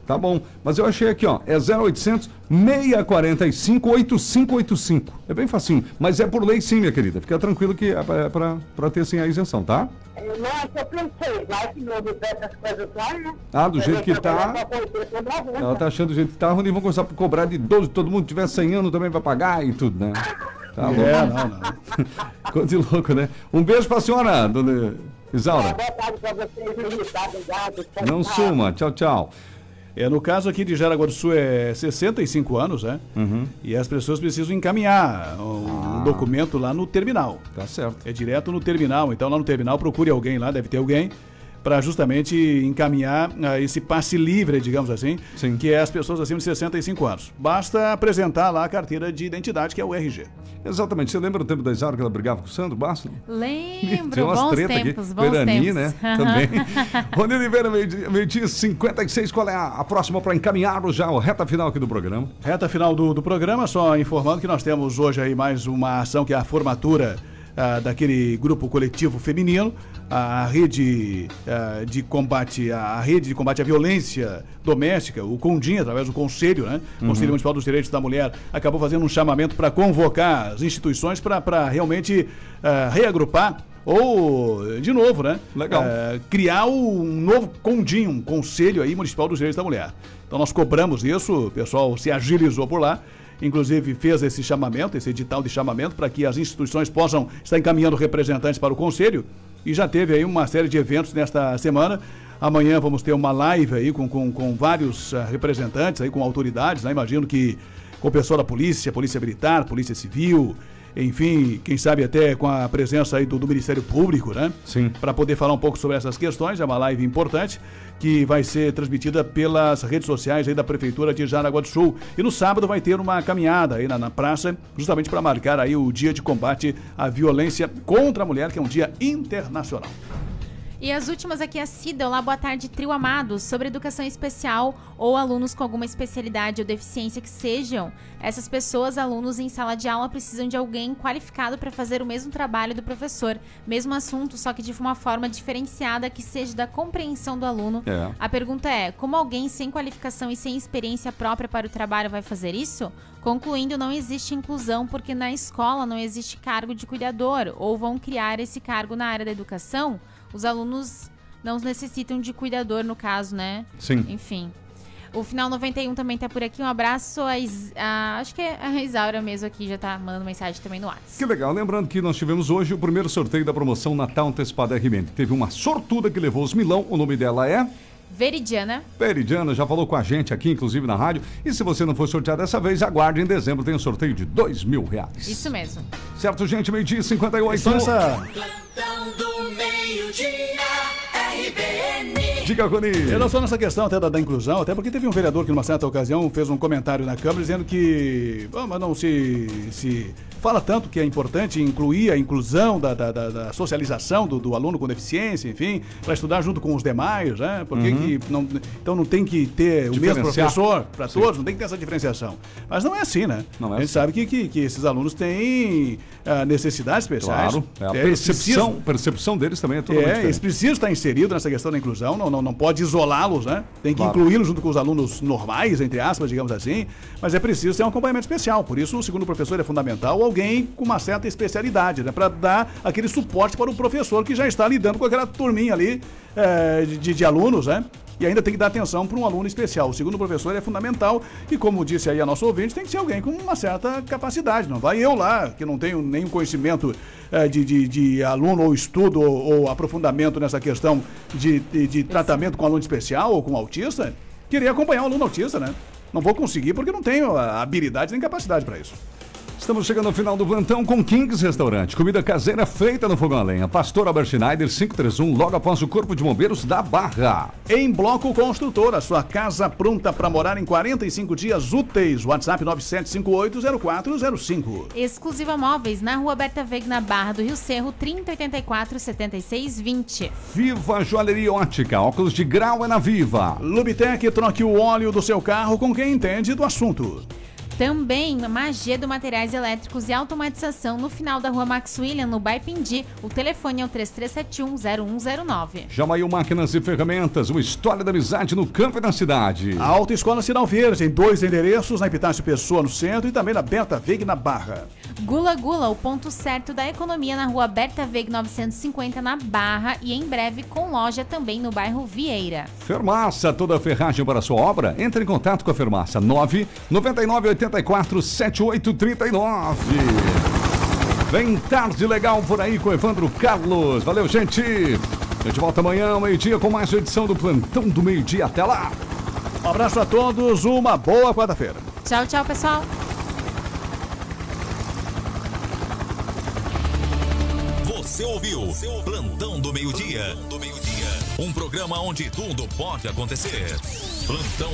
Tá bom. Mas eu achei aqui, ó. É 0800 645 8585. É bem facinho. Mas é por lei sim, minha querida. Fica tranquilo que é para ter sim a isenção, tá? É, não, é que eu pensei, vai que não essas coisas lá, né? Ah, do jeito que tá. Ela tá achando do jeito que tá, onde vão começar a cobrar de 12, todo mundo tiver 100 anos também vai pagar e tudo, né? Tá louco. É, não, não. Coisa de louco, né? Um beijo pra senhora, dona Isaura. boa tarde pra vocês? Obrigado. Não suma. Tchau, tchau. É, no caso aqui de Jaraguá do Sul é 65 anos, né? Uhum. E as pessoas precisam encaminhar um, ah. documento lá no terminal. Tá certo. É direto no terminal. Então lá no terminal procure alguém lá, deve ter alguém para justamente encaminhar uh, esse passe livre, digamos assim, Sim. que é as pessoas acima de 65 anos. Basta apresentar lá a carteira de identidade, que é o RG. Exatamente. Você lembra do tempo da Isaura que ela brigava com o Sandro Basta? Lembro. Tem umas bons treta tempos, aqui. Bons Verani, tempos. né? Também. Rony Oliveira, meio-dia meio 56. Qual é a, a próxima para encaminhar já a reta final aqui do programa? Reta final do, do programa, só informando que nós temos hoje aí mais uma ação que é a formatura ah, daquele grupo coletivo feminino, a rede ah, de combate, a rede de combate à violência doméstica, o CONDIM, através do Conselho, né? Uhum. Conselho Municipal dos Direitos da Mulher, acabou fazendo um chamamento para convocar as instituições para realmente ah, reagrupar ou, de novo, né? Legal. criar um novo CONDIM, um Conselho aí Municipal dos Direitos da Mulher. Então nós cobramos isso, o pessoal se agilizou por lá inclusive fez esse chamamento, esse edital de chamamento, para que as instituições possam estar encaminhando representantes para o Conselho. E já teve aí uma série de eventos nesta semana. Amanhã vamos ter uma live aí com, com, com vários uh, representantes, aí, com autoridades, né? Imagino que com pessoal da polícia, polícia militar, polícia civil, enfim, quem sabe até com a presença aí do, do Ministério Público, né? Sim. Para poder falar um pouco sobre essas questões, é uma live importante que vai ser transmitida pelas redes sociais aí da Prefeitura de Jaraguá do Sul. E no sábado vai ter uma caminhada aí na, na praça, justamente para marcar aí o dia de combate à violência contra a mulher, que é um dia internacional. E as últimas aqui, a Cida, olá, boa tarde, trio amados, sobre educação especial ou alunos com alguma especialidade ou deficiência que sejam. Essas pessoas, alunos em sala de aula, precisam de alguém qualificado para fazer o mesmo trabalho do professor, mesmo assunto, só que de uma forma diferenciada que seja da compreensão do aluno. É. A pergunta é: como alguém sem qualificação e sem experiência própria para o trabalho vai fazer isso? Concluindo, não existe inclusão porque na escola não existe cargo de cuidador, ou vão criar esse cargo na área da educação? Os alunos não necessitam de cuidador, no caso, né? Sim. Enfim. O Final 91 também tá por aqui. Um abraço a, Is... a... acho que é a Isaura mesmo aqui, já tá mandando mensagem também no WhatsApp. Que legal. Lembrando que nós tivemos hoje o primeiro sorteio da promoção Natal Antecipada RBN. Teve uma sortuda que levou os milão. O nome dela é... Veridiana. Veridiana já falou com a gente aqui, inclusive na rádio. E se você não for sorteado dessa vez, aguarde em dezembro, tem um sorteio de dois mil reais. Isso mesmo. Certo, gente? Meio-dia 58. Então essa... Plantão do meio-dia, RBN. Diga, Coni. Em relação nessa questão até da, da, inclusão, até porque teve um vereador que numa certa ocasião fez um comentário na Câmara dizendo que, oh, mas não se, se fala tanto que é importante incluir a inclusão da, da, da socialização do, do, aluno com deficiência, enfim, para estudar junto com os demais, né? Porque uhum. que não, então não tem que ter o mesmo professor para todos, não tem que ter essa diferenciação. Mas não é assim, né? Não é a gente assim. sabe que, que, que, esses alunos têm uh, necessidades especiais. Claro, é a percepção, precisam, percepção deles também é totalmente é, diferente. Eles precisam estar inseridos nessa questão da inclusão, não, não, não pode isolá-los, né? Tem que Claro. incluí-los junto com os alunos normais, entre aspas, digamos assim, mas é preciso ter um acompanhamento especial. Por isso, segundo o professor, é fundamental alguém com uma certa especialidade, né? Para dar aquele suporte para o professor que já está lidando com aquela turminha ali eh, de, de alunos, né? E ainda tem que dar atenção para um aluno especial. O segundo professor é fundamental e, como disse aí a nossa ouvinte, tem que ser alguém com uma certa capacidade. Não vai eu lá, que não tenho nenhum conhecimento eh, de, de, de aluno ou estudo ou, ou aprofundamento nessa questão de, de, de tratamento com aluno especial ou com autista, querer acompanhar um aluno autista, né? Não vou conseguir porque não tenho habilidade nem capacidade para isso. Estamos chegando ao final do plantão com Kings Restaurante. Comida caseira feita no fogão a lenha. Pastor Albert Schneider 531, logo após o Corpo de Bombeiros da Barra. Em Bloco Construtor, a sua casa pronta para morar em 45 dias úteis. WhatsApp 97580405. Exclusiva Móveis, na rua Berta Veg, na Barra do Rio Cerro, 3084 7620. Viva Joalheria Ótica, óculos de grau é na Viva. Lubitec, troque o óleo do seu carro com quem entende do assunto. Também Magedo Materiais Elétricos e Automatização no final da rua Max William, no Baipindi. O telefone é o 33710109. Jamail Máquinas e Ferramentas, uma história da amizade no campo e na cidade. A Autoescola Sinal Verde, em dois endereços, na Epitácio Pessoa, no centro, e também na Berta Veg, na Barra. Gula Gula, o ponto certo da economia na rua Berta Veg 950, na Barra. E em breve com loja também no bairro Vieira. Fermaça, toda a ferragem para a sua obra? Entre em contato com a Fermaça 9 99 84 7839. Vem tarde legal por aí com Evandro Carlos. Valeu, gente. A gente volta amanhã, meio-dia, com mais uma edição do Plantão do Meio-Dia. Até lá. Um abraço a todos, uma boa quarta-feira. Tchau, tchau, pessoal. Você ouviu Plantão do Meio-Dia. Um programa onde tudo pode acontecer. Plantão